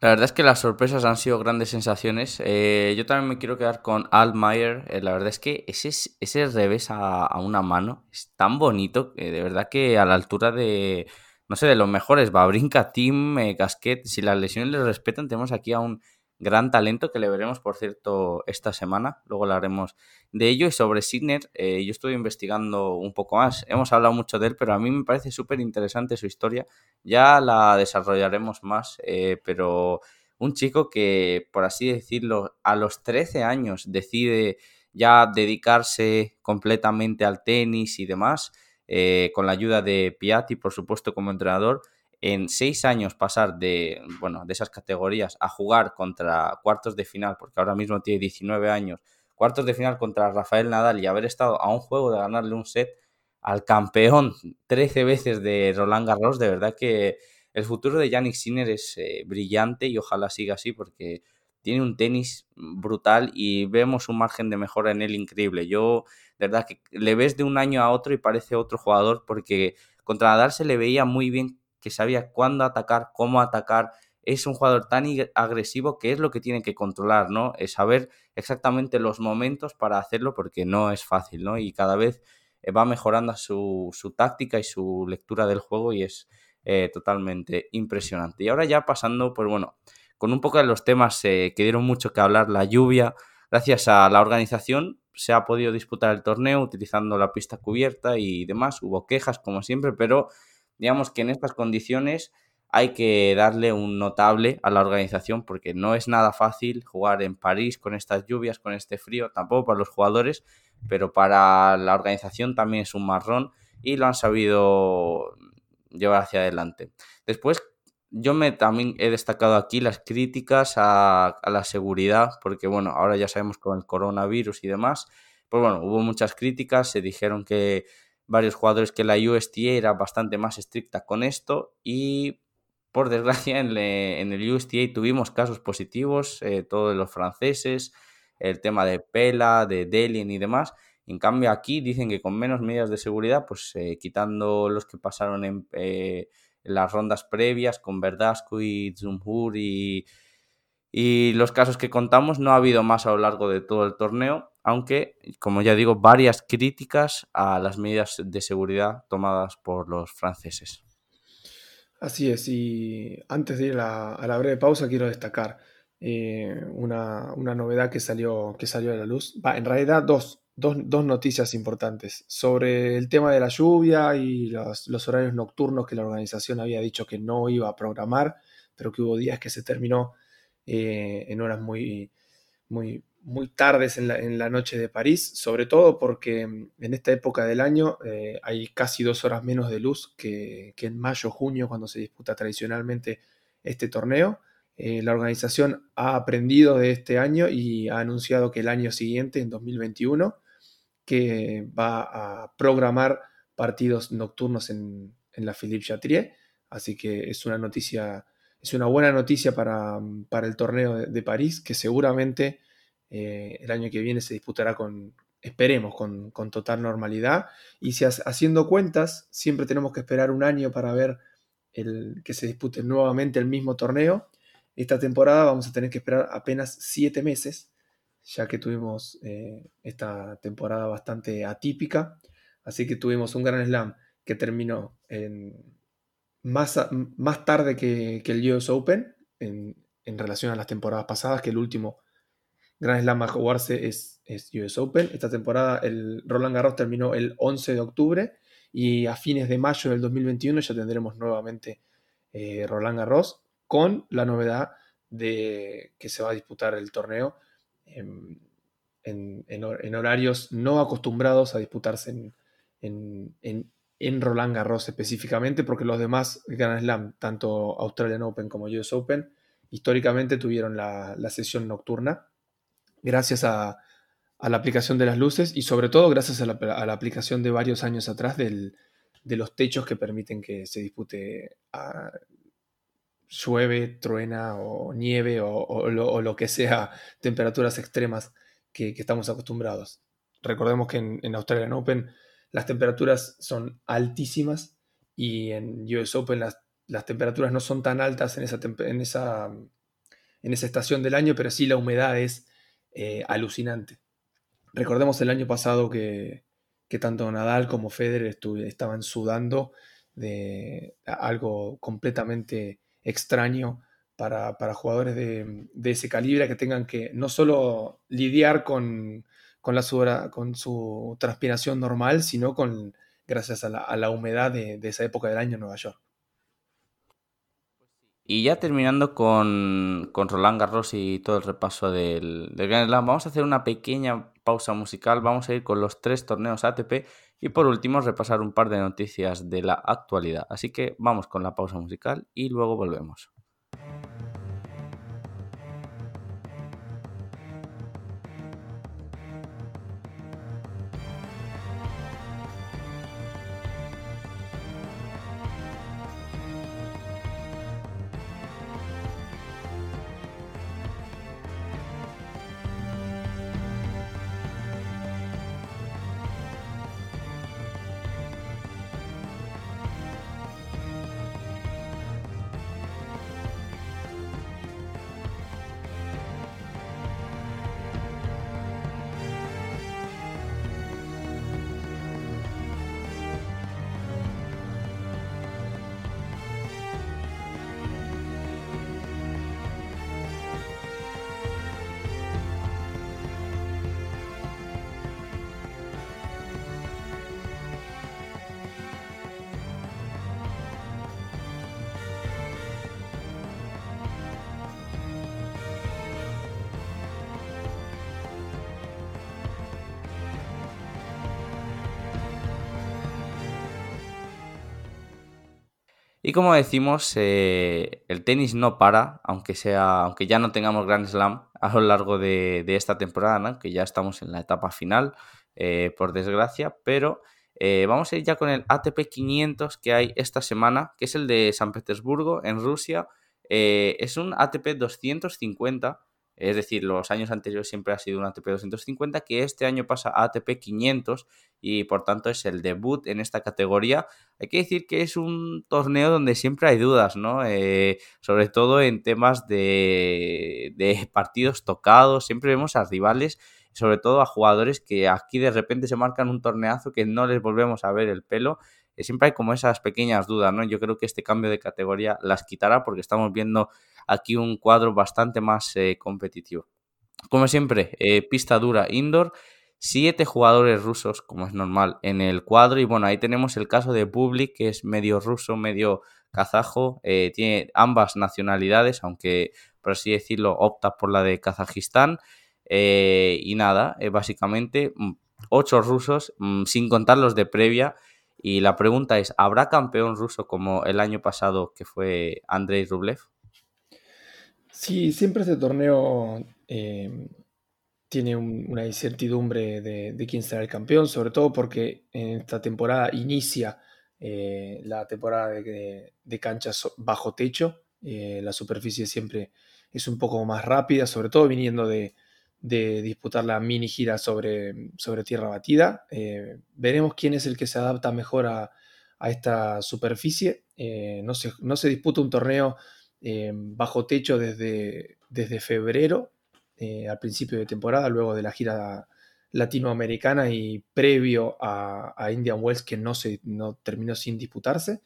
La verdad es que las sorpresas han sido grandes sensaciones. Eh, yo también me quiero quedar con Al. Eh, la verdad es que ese, ese revés a, una mano es tan bonito de verdad que a la altura de, no sé, de los mejores, Babrinka, eh, Casquet, si las lesiones les respetan, tenemos aquí a un gran talento que le veremos, por cierto, esta semana. Luego hablaremos de ello. Y sobre Signer, eh, yo estoy investigando un poco más. Hemos hablado mucho de él, pero a mí me parece súper interesante su historia. Ya la desarrollaremos más, eh, pero un chico que, por así decirlo, a los 13 años decide ya dedicarse completamente al tenis y demás, eh, con la ayuda de Piatti, por supuesto, como entrenador en seis años pasar de, bueno, de esas categorías a jugar contra cuartos de final, porque ahora mismo tiene 19 años, cuartos de final contra Rafael Nadal y haber estado a un juego de ganarle un set al campeón 13 veces de Roland Garros, de verdad que el futuro de Yannick Sinner es eh, brillante y ojalá siga así porque tiene un tenis brutal y vemos un margen de mejora en él increíble. Yo, de verdad que le ves de un año a otro y parece otro jugador porque contra Nadal se le veía muy bien que sabía cuándo atacar, cómo atacar. Es un jugador tan agresivo que es lo que tiene que controlar, ¿no? Es saber exactamente los momentos para hacerlo porque no es fácil, ¿no? Y cada vez eh, va mejorando su, táctica y su lectura del juego y es eh, totalmente impresionante. Y ahora ya pasando, pues bueno, con un poco de los temas eh, que dieron mucho que hablar, la lluvia, gracias a la organización se ha podido disputar el torneo utilizando la pista cubierta y demás. Hubo quejas, como siempre, pero digamos que en estas condiciones hay que darle un notable a la organización porque no es nada fácil jugar en París con estas lluvias, con este frío, tampoco para los jugadores, pero para la organización también es un marrón y lo han sabido llevar hacia adelante. Después, yo me también he destacado aquí las críticas a, a la seguridad, porque bueno, ahora ya sabemos con el coronavirus y demás, pues bueno, hubo muchas críticas, se dijeron que varios jugadores que la USTA era bastante más estricta con esto y por desgracia en, el USTA tuvimos casos positivos, eh, todos los franceses, el tema de Pela, de Delien y demás. En cambio aquí dicen que con menos medidas de seguridad, pues eh, quitando los que pasaron en, eh, las rondas previas con Verdasco y Zumhur y, y los casos que contamos, no ha habido más a lo largo de todo el torneo aunque, como ya digo, varias críticas a las medidas de seguridad tomadas por los franceses. Así es, y antes de ir a la, breve pausa quiero destacar eh, una, novedad que salió, que salió a la luz. en realidad dos, noticias importantes sobre el tema de la lluvia y los, horarios nocturnos que la organización había dicho que no iba a programar, pero que hubo días que se terminó eh, en horas muy, muy, muy tardes en la, noche de París, sobre todo porque mm, en esta época del año eh, hay casi dos horas menos de luz que, en mayo, junio, cuando se disputa tradicionalmente este torneo. Eh, la organización ha aprendido de este año y ha anunciado que el año siguiente, en 2021, que va a programar partidos nocturnos en, la Philippe Chatrier. Así que es una noticia, es una buena noticia para, para el torneo de París, que seguramente eh, el año que viene se disputará con, esperemos, con, total normalidad. Y si haciendo cuentas, siempre tenemos que esperar un año para ver el, que se dispute nuevamente el mismo torneo. Esta temporada vamos a tener que esperar apenas siete meses. ya que tuvimos eh, esta temporada bastante atípica. Así que tuvimos un Grand Slam que terminó más, más tarde que, el US Open en, relación a las temporadas pasadas, que el último Grand Slam a jugarse es, es US Open. Esta temporada el Roland Garros terminó el 11 de octubre y a fines de mayo del 2021 ya tendremos nuevamente eh, Roland Garros con la novedad de que se va a disputar el torneo en, horarios no acostumbrados a disputarse en, Roland Garros específicamente, porque los demás Grand Slam, tanto Australian Open como US Open, históricamente tuvieron la, sesión nocturna, gracias a, la aplicación de las luces y sobre todo gracias a la, aplicación de varios años atrás de los techos que permiten que se dispute a, llueve, truena o nieve o, lo, que sea, (laughs) temperaturas extremas que, estamos acostumbrados. Recordemos que en, Australian Open las temperaturas son altísimas y en US Open las, temperaturas no son tan altas en esa, en, esa, en esa estación del año, pero sí la humedad es eh, alucinante. Recordemos el año pasado que, tanto Nadal como Federer estaban sudando de algo completamente extraño para, jugadores de, ese calibre que tengan que no solo lidiar con, la con su transpiración normal, sino con gracias a la, humedad de, esa época del año en Nueva York. Y ya terminando con, Roland Garros y todo el repaso del, del Grand Slam, vamos a hacer una pequeña pausa musical. Vamos a ir con los tres torneos ATP y por último repasar un par de noticias de la actualidad. Así que vamos con la pausa musical y luego volvemos. Y como decimos, eh, el tenis no para, aunque, sea, aunque ya no tengamos Grand Slam a lo largo de, esta temporada, que ya estamos en la etapa final, eh, por desgracia, pero eh, vamos a ir ya con el ATP 500 que hay esta semana, que es el de San Petersburgo, en Rusia. es un ATP 250 es decir, los años anteriores siempre ha sido un ATP 250, que este año pasa a ATP 500 y por tanto es el debut en esta categoría. Hay que decir que es un torneo donde siempre hay dudas, ¿no? Eh, sobre todo en temas de, de partidos tocados, siempre vemos a rivales sobre todo a jugadores que aquí de repente se marcan un torneazo que no les volvemos a ver el pelo siempre hay como esas pequeñas dudas, ¿no? Yo creo que este cambio de categoría las quitará porque estamos viendo aquí un cuadro bastante más eh, competitivo. Como siempre, eh, pista dura indoor, siete jugadores rusos, como es normal, en el cuadro. Y bueno, ahí tenemos el caso de Public, que es medio ruso, medio kazajo, eh, tiene ambas nacionalidades, aunque por así decirlo opta por la de Kazajistán. y nada, básicamente mm, ocho rusos, mm, sin contar los de previa, y la pregunta es, ¿habrá campeón ruso como el año pasado que fue Andrei Rublev? Sí, siempre este torneo eh, tiene una incertidumbre de, quién será el campeón, sobre todo porque en esta temporada inicia eh, la temporada de, canchas bajo techo. Eh, la superficie siempre es un poco más rápida, sobre todo viniendo de, de disputar la mini gira sobre, sobre tierra batida. Eh, veremos quién es el que se adapta mejor a, esta superficie. Eh, no, se, disputa un torneo eh, bajo techo desde, desde febrero, al principio de temporada, luego de la gira latinoamericana y previo a, Indian Wells que no, se, no terminó sin disputarse.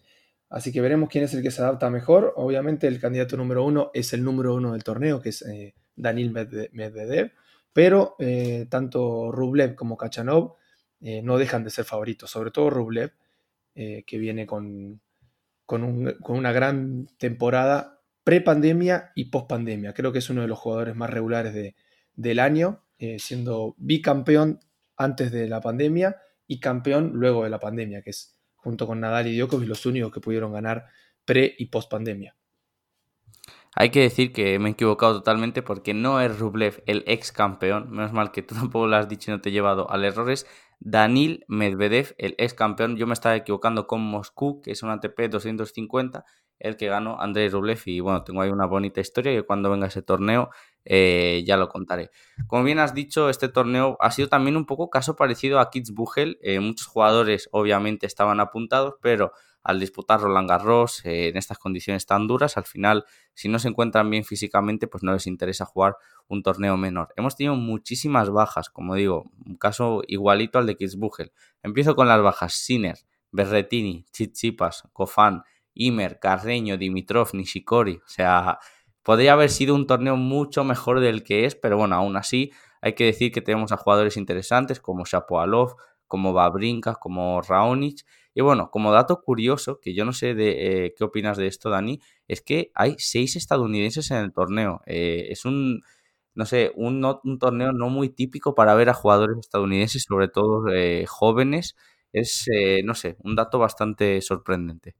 Así que veremos quién es el que se adapta mejor. Obviamente el candidato número uno es el número uno del torneo, que es eh, Danil Medvedev, pero eh, tanto Rublev como Kachanov eh, no dejan de ser favoritos, sobre todo Rublev, que viene con, con, una gran temporada pre-pandemia y post-pandemia. Creo que es uno de los jugadores más regulares de, del año, siendo bicampeón antes de la pandemia y campeón luego de la pandemia, que es junto con Nadal y Djokovic, los únicos que pudieron ganar pre y post pandemia. Hay que decir que me he equivocado totalmente porque no es Rublev el ex campeón, menos mal que tú (laughs) tampoco lo has dicho y no te he llevado al error, es Danil Medvedev, el ex campeón. Yo me estaba equivocando con Moscú, que es un ATP 250, el que ganó Andrei Rublev. Y bueno, tengo ahí una bonita historia que cuando venga ese torneo eh, ya lo contaré. Como bien has dicho, este torneo ha sido también un poco caso parecido a Kitzbühel. Eh, muchos jugadores obviamente estaban apuntados, pero al disputar Roland Garros eh, en estas condiciones tan duras, al final, si no se encuentran bien físicamente, pues no les interesa jugar un torneo menor. Hemos tenido muchísimas bajas, como digo, un caso igualito al de Kitzbühel. Empiezo con las bajas: Sinner, Berretini, Chichipas, Kofan, Imer, Carreño, Dimitrov, Nishikori. O sea, Podría haber sido un torneo mucho mejor del que es, pero bueno, aún así hay que decir que tenemos a jugadores interesantes como Shapovalov, como Babrinka, como Raonic. Y bueno, como dato curioso, que yo no sé de eh, qué opinas de esto, Dani, es que hay seis estadounidenses en el torneo. Eh, es un, no sé, un, torneo no muy típico para ver a jugadores estadounidenses, sobre todo eh, jóvenes. Es, no sé, un dato bastante sorprendente.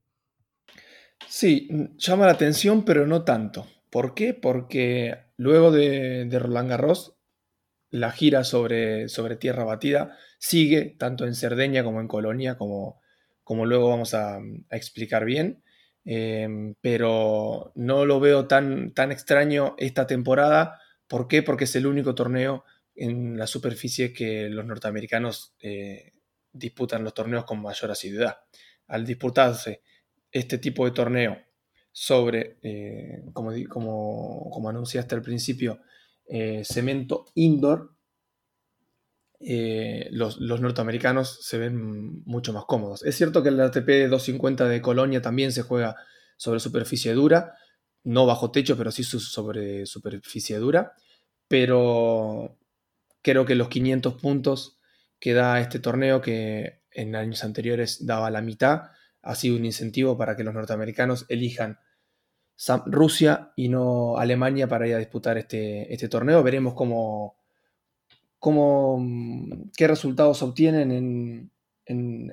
Sí, llama la atención, pero no tanto. ¿Por qué? Porque luego de, Roland Garros, la gira sobre, sobre, tierra batida sigue tanto en Cerdeña como en Colonia, como, como luego vamos a, explicar bien. Em, pero no lo veo tan, tan extraño esta temporada. ¿Por qué? Porque es el único torneo en la superficie que los norteamericanos eh, disputan los torneos con mayor asiduidad. Al disputarse este tipo de torneo sobre, eh, como, como, como, anunciaste al principio, eh, cemento indoor, eh, los, norteamericanos se ven mucho más cómodos. Es cierto que el ATP 250 de Colonia también se juega sobre superficie dura, no bajo techo, pero sí sobre superficie dura, pero creo que los 500 puntos que da este torneo, que en años anteriores daba la mitad, ha sido un incentivo para que los norteamericanos elijan Rusia y no Alemania para ir a disputar este, este torneo. Veremos cómo, cómo, qué resultados obtienen en,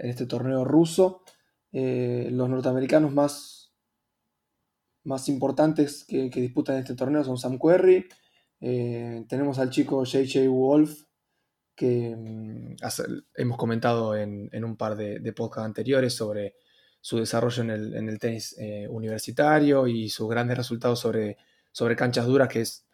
este torneo ruso. Eh, los norteamericanos más, más importantes que, disputan este torneo son Sam Querrey. Eh, tenemos al chico JJ Wolf, que mm, hemos comentado en, un par de, de podcasts anteriores sobre su desarrollo en el, tenis eh, universitario y sus grandes resultados sobre, sobre canchas duras, que es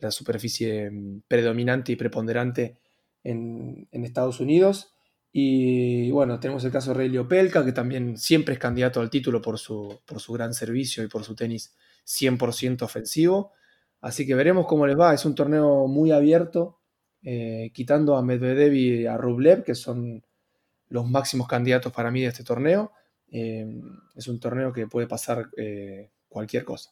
la superficie mm, predominante y preponderante en, Estados Unidos. Y bueno, tenemos el caso de Relio Pelka, que también siempre es candidato al título por su, por su gran servicio y por su tenis 100% ofensivo. Así que veremos cómo les va. Es un torneo muy abierto, eh, quitando a Medvedev y a Rublev, que son los máximos candidatos para mí de este torneo. Em, es un torneo que puede pasar eh, cualquier cosa.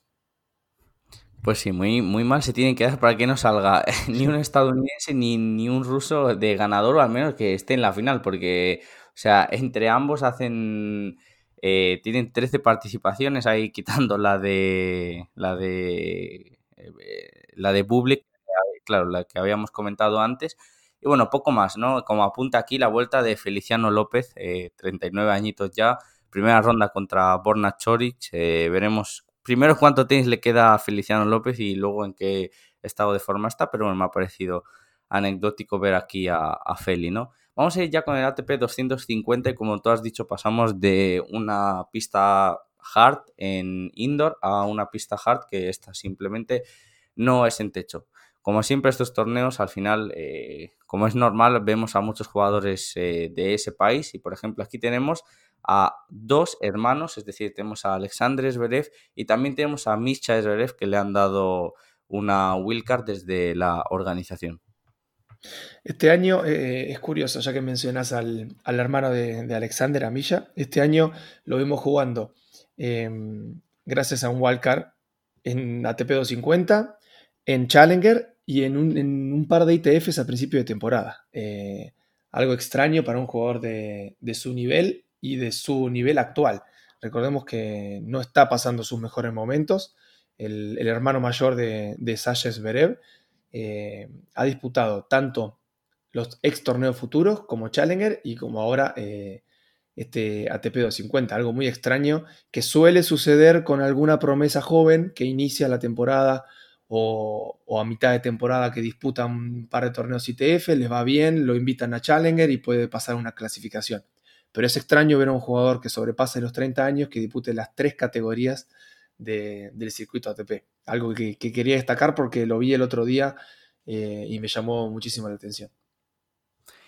Pues sí, muy, muy mal se tiene que dar para que no salga (laughs) ni un estadounidense ni, ni un ruso de ganador o al menos que esté en la final, porque, o sea, entre ambos hacen, eh, tienen 13 participaciones ahí (laughs) quitando la de, la de, eh, la de Public, claro, la que habíamos comentado antes, y bueno, poco más, ¿no? Como apunta aquí la vuelta de Feliciano López, 39 añitos ya, primera ronda contra Borna Choric. Eh, veremos primero cuánto tenis le queda a Feliciano López y luego en qué estado de forma está, pero me ha parecido anecdótico ver aquí a, Feli, ¿no? Vamos a ir ya con el ATP 250 y como tú has dicho pasamos de una pista hard en indoor a una pista hard que esta simplemente no es en techo. Como siempre estos torneos al final, eh, como es normal, vemos a muchos jugadores eh, de ese país y por ejemplo aquí tenemos a dos hermanos, es decir, tenemos a Alexander Zverev y también tenemos a Mischa Zverev que le han dado una wildcard desde la organización. Este año eh, es curioso, ya que mencionas al, hermano de, Alexander Amilla, este año lo vimos jugando em, gracias a un wildcard en ATP 250, en Challenger y en un, par de ITFs a principio de temporada. Eh, algo extraño para un jugador de, su nivel y de su nivel actual. Recordemos que no está pasando sus mejores momentos. El, hermano mayor de, de Sasha eh, ha disputado tanto los ex torneos futuros como Challenger y como ahora eh, este ATP 250, algo muy extraño que suele suceder con alguna promesa joven que inicia la temporada o, a mitad de temporada que disputa un par de torneos ITF, les va bien, lo invitan a Challenger y puede pasar una clasificación. Pero es extraño ver a un jugador que sobrepase los 30 años, que dispute las tres categorías del circuito ATP. Algo que, quería destacar porque lo vi el otro día eh, y me llamó muchísimo la atención.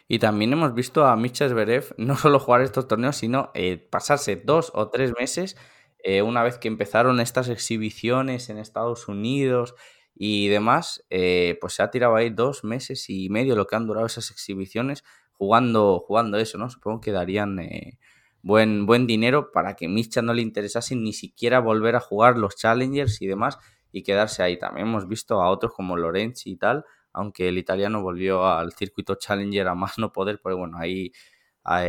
Y también hemos visto a Misha Zverev (laughs) no solo jugar estos torneos, sino eh, pasarse dos o tres meses eh, una vez que empezaron estas exhibiciones en Estados Unidos y demás, pues se ha tirado ahí dos meses y medio lo que han durado esas exhibiciones jugando, jugando eso, ¿no? Supongo que darían buen, buen dinero para que Mischa no le interesase ni siquiera volver a jugar los Challengers y demás y quedarse ahí. También hemos visto a otros como Lorenzi y tal, aunque el italiano volvió al circuito Challenger a más no poder, pero bueno, ahí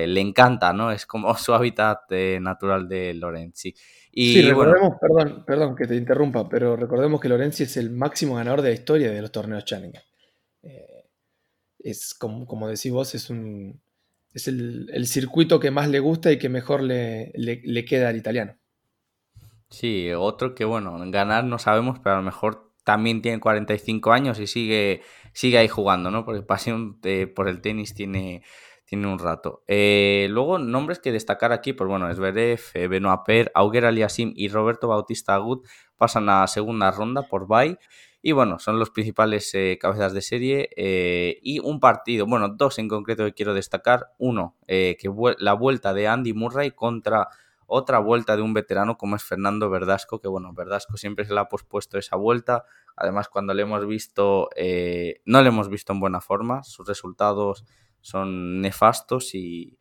le encanta, ¿no? Es como (laughs) su hábitat eh, natural de Lorenzi. Y, sí, recordemos, perdón, perdón que te interrumpa, pero recordemos que Lorenzi es el máximo ganador de la historia de los torneos Challenger. Eh, es como, como decís vos, es un, es el, circuito que más le gusta y que mejor le, queda al italiano. Sí, otro que bueno, ganar no sabemos, pero a lo mejor también tiene 45 años y sigue, sigue ahí jugando, ¿no? Porque pasión por el tenis tiene, tiene un rato. Eh, luego, nombres que destacar aquí, pues bueno, Zverev, eh, Benoit Per, Auger Aliasim y Roberto Bautista Agut pasan a segunda ronda por Bay. Y bueno, son los principales eh, cabezas de serie. Eh, y un partido, bueno, dos en concreto que quiero destacar. Uno, eh, que la vuelta de Andy Murray contra otra vuelta de un veterano como es Fernando Verdasco, que bueno, Verdasco siempre se le ha pospuesto esa vuelta. Además, cuando le hemos visto, no le hemos visto en buena forma. Sus resultados son nefastos y,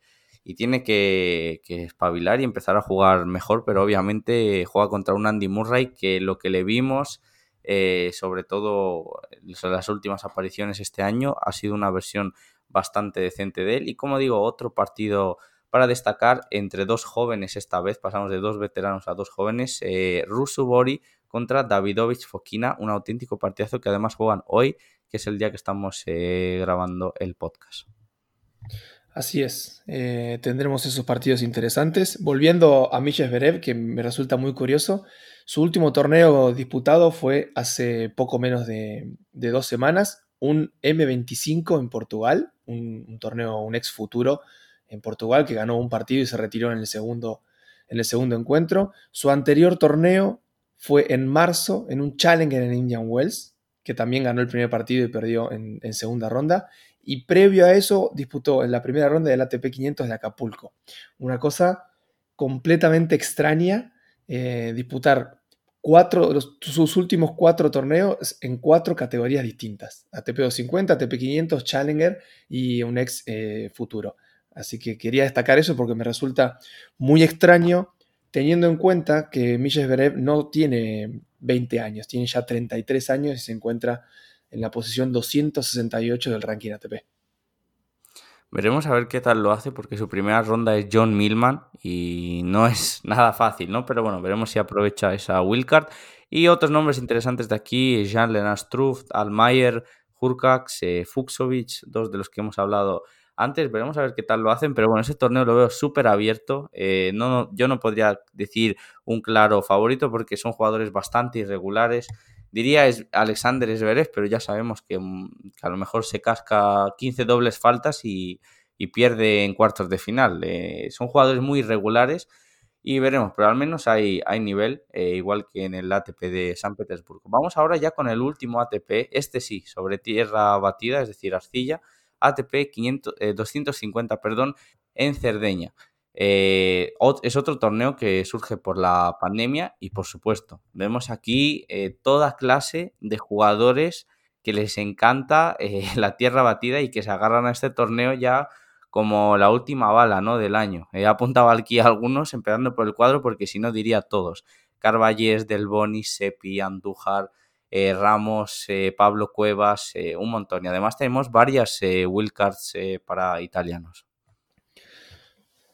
tiene que, que, espabilar y empezar a jugar mejor, pero obviamente juega contra un Andy Murray que lo que le vimos eh, sobre todo las últimas apariciones este año, ha sido una versión bastante decente de él. Y como digo, otro partido para destacar entre dos jóvenes esta vez, pasamos de dos veteranos a dos jóvenes, eh, Rusu Bori contra Davidovich Fokina, un auténtico partidazo que además juegan hoy, que es el día que estamos eh, grabando el podcast. Así es, eh, tendremos esos partidos interesantes. Volviendo a Misha Zverev, que me resulta muy curioso, su último torneo disputado fue hace poco menos de, dos semanas, un M25 en Portugal, un, torneo, un ex futuro en Portugal que ganó un partido y se retiró en el segundo, en el segundo encuentro. Su anterior torneo fue en marzo en un Challenger en Indian Wells, que también ganó el primer partido y perdió en, segunda ronda y previo a eso disputó en la primera ronda del ATP 500 de Acapulco. Una cosa completamente extraña, eh, disputar cuatro, sus últimos cuatro torneos en cuatro categorías distintas. ATP 250, ATP 500, Challenger y un ex eh, futuro. Así que quería destacar eso porque me resulta muy extraño teniendo en cuenta que Mijes Zverev no tiene 20 años, tiene ya 33 años y se encuentra en la posición 268 del ranking ATP. Veremos a ver qué tal lo hace porque su primera ronda es John Millman y no (laughs) es nada fácil, ¿no? Pero bueno, veremos si aprovecha esa wildcard. Y otros nombres interesantes de aquí, Jean-Lennart Struff, Almayer, Hurkacz, eh, dos de los que hemos hablado antes. Veremos a ver qué tal lo hacen, pero bueno, ese torneo lo veo súper abierto. Eh, no, yo no podría decir un claro favorito porque son jugadores bastante irregulares. Diría es Alexander Zverev, pero ya sabemos mm, que, a lo mejor se casca 15 dobles faltas y, pierde en cuartos de final. Eh, son jugadores muy irregulares y veremos, pero al menos hay, hay nivel, eh, igual que en el ATP de San Petersburgo. Vamos ahora ya con el último ATP, este sí, sobre tierra batida, es decir, arcilla, ATP 500, 250, perdón, en Cerdeña. Eh, es otro torneo que surge por la pandemia y por supuesto, vemos aquí eh, toda clase de jugadores que les encanta eh, (laughs) la tierra batida y que se agarran a este torneo ya como la última bala ¿no? del año. He apuntado aquí a algunos, empezando por el cuadro, porque si no diría todos. Carballés, Del Boni, Sepi, Andújar, Ramos, Pablo Cuevas, un montón. Y además tenemos varias wildcards para italianos.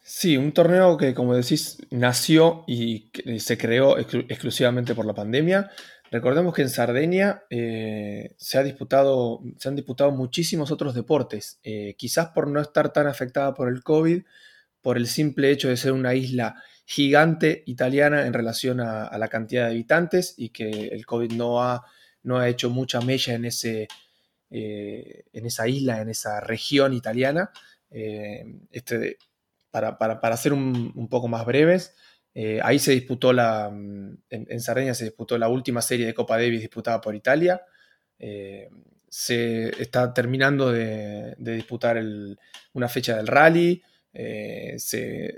Sí, un torneo que, como decís, nació y se creó exclusivamente por la pandemia. Recordemos que en Sardenia eh, se, ha disputado, se han disputado muchísimos otros deportes, eh, quizás por no estar tan afectada por el COVID, por el simple hecho de ser una isla gigante italiana en relación a, la cantidad de habitantes y que el COVID no ha, no ha hecho mucha mella en, ese, eh, en esa isla, en esa región italiana. este, para, para, ser un, poco más breves, eh, ahí se disputó la, mm, en, Sardenia se disputó la última serie de Copa Davis disputada por Italia. Eh, se está terminando de, disputar una fecha del rally. Eh,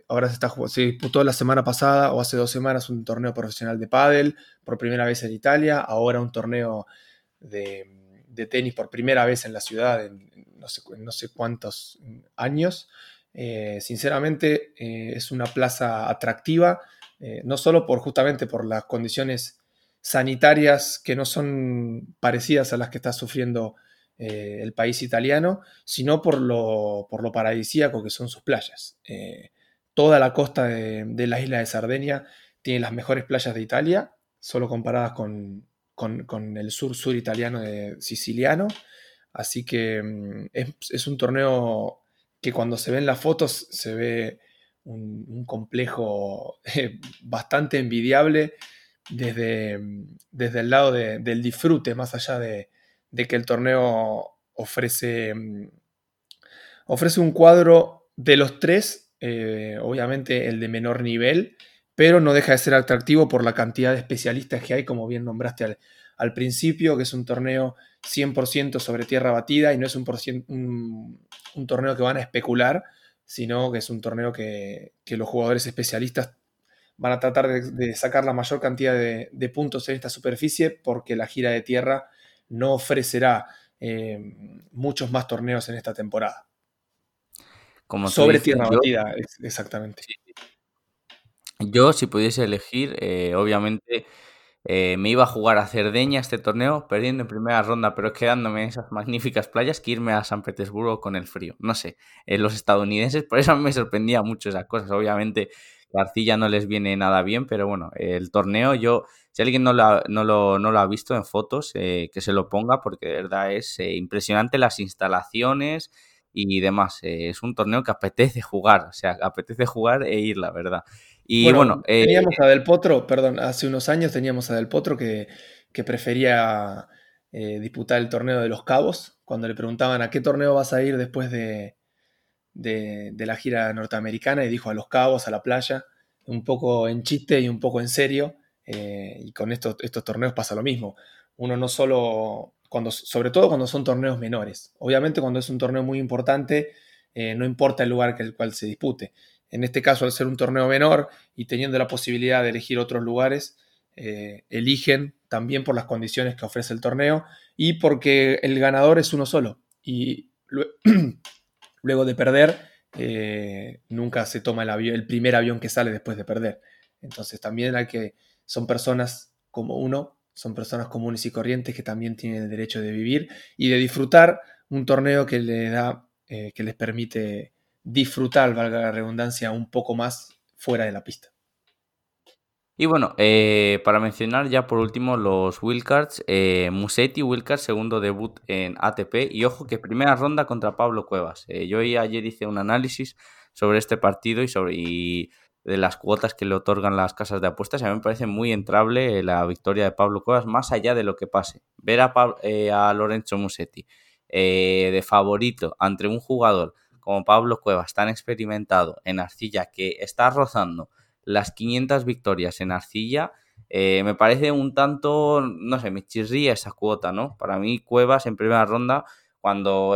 ahora se, está, se disputó la semana pasada o hace dos semanas un torneo profesional de pádel por primera vez en Italia. Ahora un torneo de, tenis por primera vez en la ciudad en no sé, no sé cuántos años. Eh, sinceramente eh, es una plaza atractiva, eh, no solo por justamente por las condiciones sanitarias que no son parecidas a las que está sufriendo el país italiano, sino por lo, por lo paradisíaco que son sus playas. toda la costa de, la isla de Sardenia tiene las mejores playas de Italia, solo comparadas con, el sur-sur italiano de siciliano. Así que mm, es, un torneo que cuando se ven las fotos se ve un, complejo (laughs) eh, bastante envidiable desde, desde el lado del disfrute, más allá de, que el torneo ofrece, ofrece un cuadro de los tres, eh, obviamente el de menor nivel, pero no deja de ser atractivo por la cantidad de especialistas que hay, como bien nombraste al principio, que es un torneo 100% sobre tierra batida y no es un, un, torneo que van a especular, sino que es un torneo que, los jugadores especialistas van a tratar de, sacar la mayor cantidad de, puntos en esta superficie porque la gira de tierra no ofrecerá eh, muchos más torneos en esta temporada. Como sobre tierra batida, exactamente. Yo, si pudiese elegir, eh, obviamente eh, me iba a jugar a Cerdeña este torneo, perdiendo en primera ronda, pero quedándome en esas magníficas playas que irme a San Petersburgo con el frío. No sé, eh, los estadounidenses, (laughs) por eso me sorprendía mucho esas cosas. Obviamente, la arcilla no les viene nada bien, pero bueno, el torneo, yo, si alguien no lo, no lo, ha visto en fotos, eh, que se lo ponga, porque de verdad es impresionante las instalaciones y demás. es un torneo que apetece jugar, o sea, apetece jugar e ir, la verdad. Y bueno, eh, teníamos a Del Potro, perdón, hace unos años teníamos a Del Potro que, prefería eh, disputar el torneo de los Cabos, cuando le preguntaban a qué torneo vas a ir después de, de, la gira norteamericana, y dijo a los Cabos, a la playa, un poco en chiste y un poco en serio, eh, y con estos, estos torneos pasa lo mismo. Uno no solo, cuando, sobre todo cuando son torneos menores, obviamente cuando es un torneo muy importante, no importa el lugar que el cual se dispute. En este caso, al ser un torneo menor y teniendo la posibilidad de elegir otros lugares, eh, eligen también por las condiciones que ofrece el torneo y porque el ganador es uno solo. Y (clears throat) luego de perder, eh, nunca se toma el, primer avión que sale después de perder. Entonces también hay que, son personas como uno, son personas comunes y corrientes que también tienen el derecho de vivir y de disfrutar un torneo que, le da, eh, que les permite disfrutar, valga la redundancia, un poco más fuera de la pista. Y bueno, eh, para mencionar ya por último los wildcards, eh, Musetti wildcard, segundo debut en ATP y ojo que primera ronda contra Pablo Cuevas. Eh, yo ayer hice un análisis sobre este partido y sobre de las cuotas que le otorgan las casas de apuestas. A mí me parece muy entrable la victoria de Pablo Cuevas, más allá de lo que pase. Ver a, a Lorenzo Musetti de favorito ante un jugador como Pablo Cuevas, tan experimentado en arcilla, que está rozando las 500 victorias en arcilla, eh, me parece un tanto, no sé, me chirría esa cuota, ¿no? Para mí, Cuevas en primera ronda, cuando,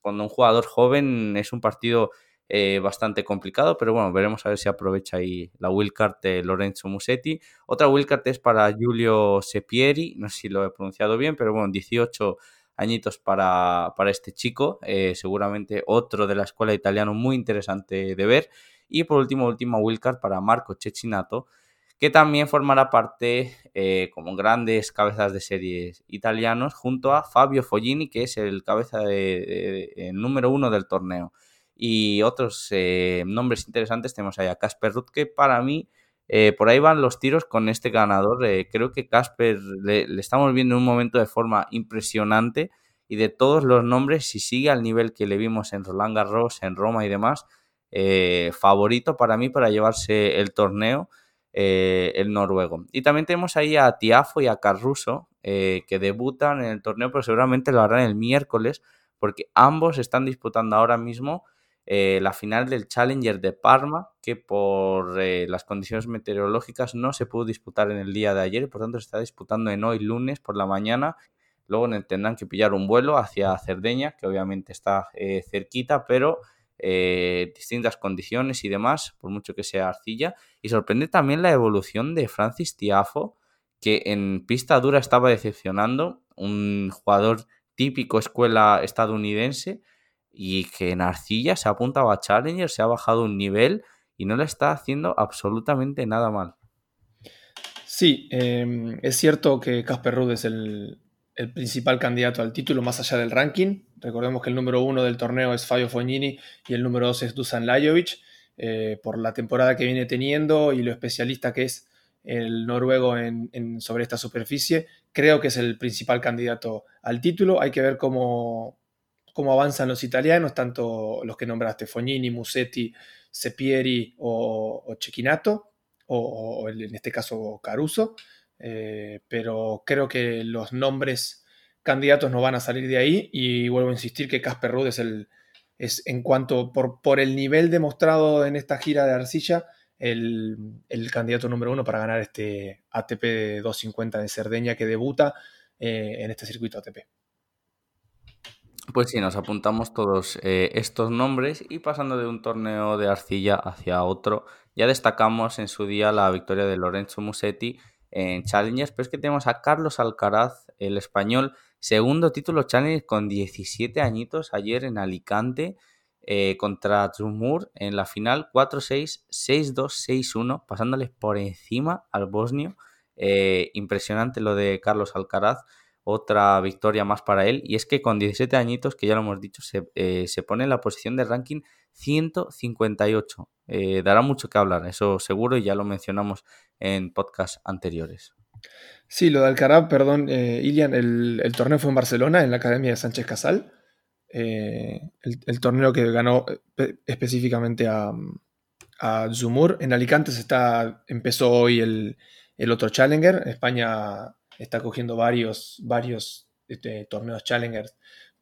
cuando un jugador joven es un partido eh, bastante complicado, pero bueno, veremos a ver si aprovecha ahí la wildcard de Lorenzo Musetti. Otra wildcard es para Giulio Sepieri, no sé si lo he pronunciado bien, pero bueno, 18 añitos para, para este chico, eh, seguramente otro de la escuela italiana muy interesante de ver. Y por último, última wildcard para Marco Cecchinato, que también formará parte eh, como grandes cabezas de series italianos junto a Fabio Foglini, que es el cabeza de, número uno del torneo y otros eh, nombres interesantes. Tenemos ahí a Casper Ruth, que para mí eh, por ahí van los tiros con este ganador. Eh, creo que Casper le, estamos viendo en un momento de forma impresionante y de todos los nombres, si sigue al nivel que le vimos en Roland Garros, en Roma y demás, favorito para mí para llevarse el torneo. el noruego. Y también tenemos ahí a Tiafo y a Carruso, que debutan en el torneo, pero seguramente lo harán el miércoles, porque ambos están disputando ahora mismo eh, la final del Challenger de Parma, que por eh, las condiciones meteorológicas no se pudo disputar en el día de ayer, por tanto se está disputando en hoy lunes por la mañana. Luego tendrán que pillar un vuelo hacia Cerdeña, que obviamente está eh, cerquita, pero distintas condiciones y demás, por mucho que sea arcilla. Y sorprende también la evolución de Francis Tiafo, que en pista dura estaba decepcionando, un jugador típico escuela estadounidense, y que en arcilla se ha apuntado a Challenger, se ha bajado un nivel y no le está haciendo absolutamente nada mal. Sí, em, es cierto que Casper Ruud es el, principal candidato al título más allá del ranking. Recordemos que el número uno del torneo es Fabio Fognini y el número dos es Dusan Lajovic. Eh, por la temporada que viene teniendo y lo especialista que es el noruego en, sobre esta superficie, creo que es el principal candidato al título. Hay que ver cómo, cómo avanzan los italianos, tanto los que nombraste, Fognini, Musetti, Sepieri o, o Cecchinato, o, en este caso Caruso, eh, pero creo que los nombres candidatos no van a salir de ahí y vuelvo a insistir que Casper Ruud es el, es en cuanto por, por el nivel demostrado en esta gira de arcilla, el, candidato número uno para ganar este ATP 250 de Cerdeña que debuta eh, en este circuito ATP. Pues sí, nos apuntamos todos eh, estos nombres y pasando de un torneo de arcilla hacia otro, ya destacamos en su día la victoria de Lorenzo Musetti en Challengers, pero es que tenemos a Carlos Alcaraz, el español, segundo título Challenger con 17 añitos ayer en Alicante eh, contra Zumur en la final 4-6, 6-2, 6-1, pasándoles por encima al bosnio. Eh, impresionante lo de Carlos Alcaraz otra victoria más para él. Y es que con 17 añitos, que ya lo hemos dicho, se, eh, pone en la posición de ranking 158. Eh, dará mucho que hablar, eso seguro, y ya lo mencionamos en podcasts anteriores. Sí, lo de Alcaraz, perdón, eh, Ilian, el, torneo fue en Barcelona, en la Academia de Sánchez Casal. El, torneo que ganó específicamente a, a, Zumur. En Alicante se está, empezó hoy el, el otro Challenger. España está cogiendo varios, varios este, torneos Challengers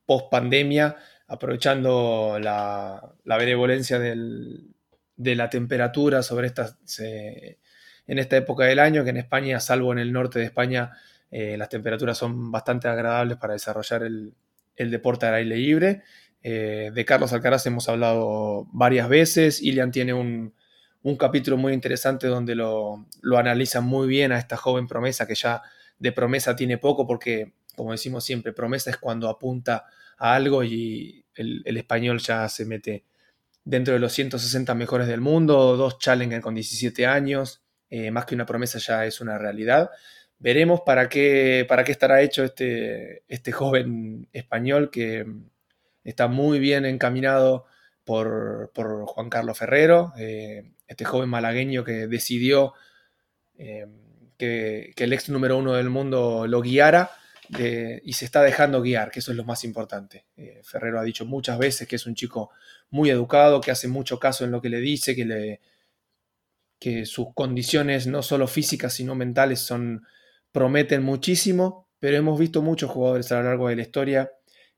post pandemia, aprovechando la, benevolencia de la temperatura sobre estas, en esta época del año, que en España, salvo en el norte de España, eh, las temperaturas son bastante agradables para desarrollar el, deporte al aire libre. Eh, de Carlos Alcaraz hemos hablado varias veces. Ilian tiene un, capítulo muy interesante donde lo analiza muy bien a esta joven promesa que ya de promesa tiene poco porque, como decimos siempre, promesa es cuando apunta a algo y el, español ya se mete dentro de los 160 mejores del mundo, dos Challenger con 17 años, eh, más que una promesa ya es una realidad. Veremos para qué, para qué estará hecho este, este joven español que está muy bien encaminado por, Juan Carlos Ferrero, eh, este joven malagueño que decidió eh, que, el ex número uno del mundo lo guiara y se está dejando guiar, que eso es lo más importante. Eh, Ferrero ha dicho muchas veces que es un chico muy educado, que hace mucho caso en lo que le dice, que, sus condiciones no solo físicas sino mentales son, prometen muchísimo, pero hemos visto muchos jugadores a lo largo de la historia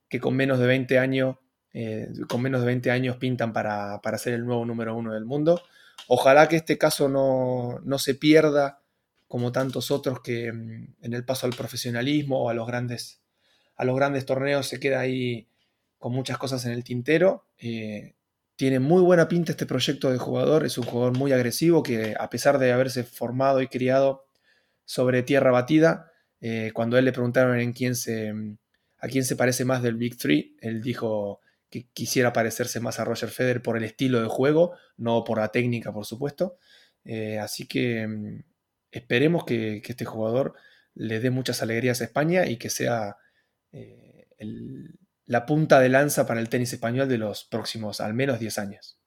que con menos de 20 años, eh, con menos de 20 años pintan para, para, ser el nuevo número uno del mundo. Ojalá que este caso no, no se pierda como tantos otros que mm, en el paso al profesionalismo o a los grandes, a los grandes torneos se queda ahí con muchas cosas en el tintero. Eh, tiene muy buena pinta este proyecto de jugador, es un jugador muy agresivo que a pesar de haberse formado y criado sobre tierra batida, eh, cuando él le preguntaron en quién se, a quién se parece más del Big Three, él dijo que quisiera parecerse más a Roger Federer por el estilo de juego, no por la técnica, por supuesto. Eh, así que mm, esperemos que, este jugador le dé muchas alegrías a España y que sea eh, el, la punta de lanza para el tenis español de los próximos al menos 10 años.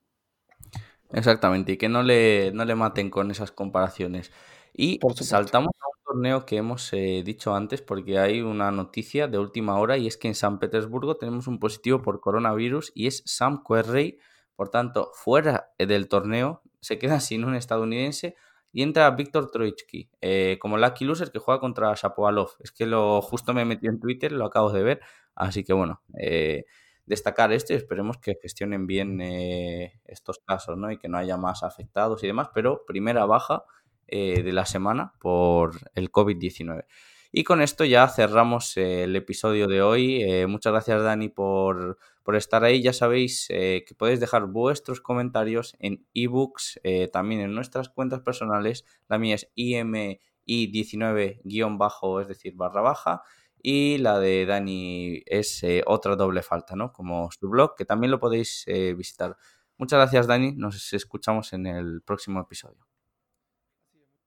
Exactamente, y que no le, no le maten con esas comparaciones. Y saltamos a un torneo que hemos eh, dicho antes porque hay una noticia de última hora y es que en San Petersburgo tenemos un positivo por coronavirus y es Sam Querrey, por tanto, fuera del torneo, se queda (laughs) sin un estadounidense y entra Víctor Troitsky eh, como lucky loser que juega contra Shapovalov. Es que lo justo me metió en Twitter, lo acabo de ver Así que bueno, eh, destacar esto y esperemos que gestionen bien eh, estos casos ¿no? y que no haya más afectados y demás, pero primera baja de la semana por el COVID-19. Y con esto ya cerramos el episodio de hoy. muchas gracias Dani por, por, estar ahí. Ya sabéis que podéis dejar vuestros comentarios en ebooks, también en nuestras cuentas personales. La mía es IMI19-bajo, es decir, barra baja. Y la de Dani es eh, otra doble falta, ¿no? Como su blog, que también lo podéis eh, visitar. Muchas gracias, Dani. Nos escuchamos en el próximo episodio.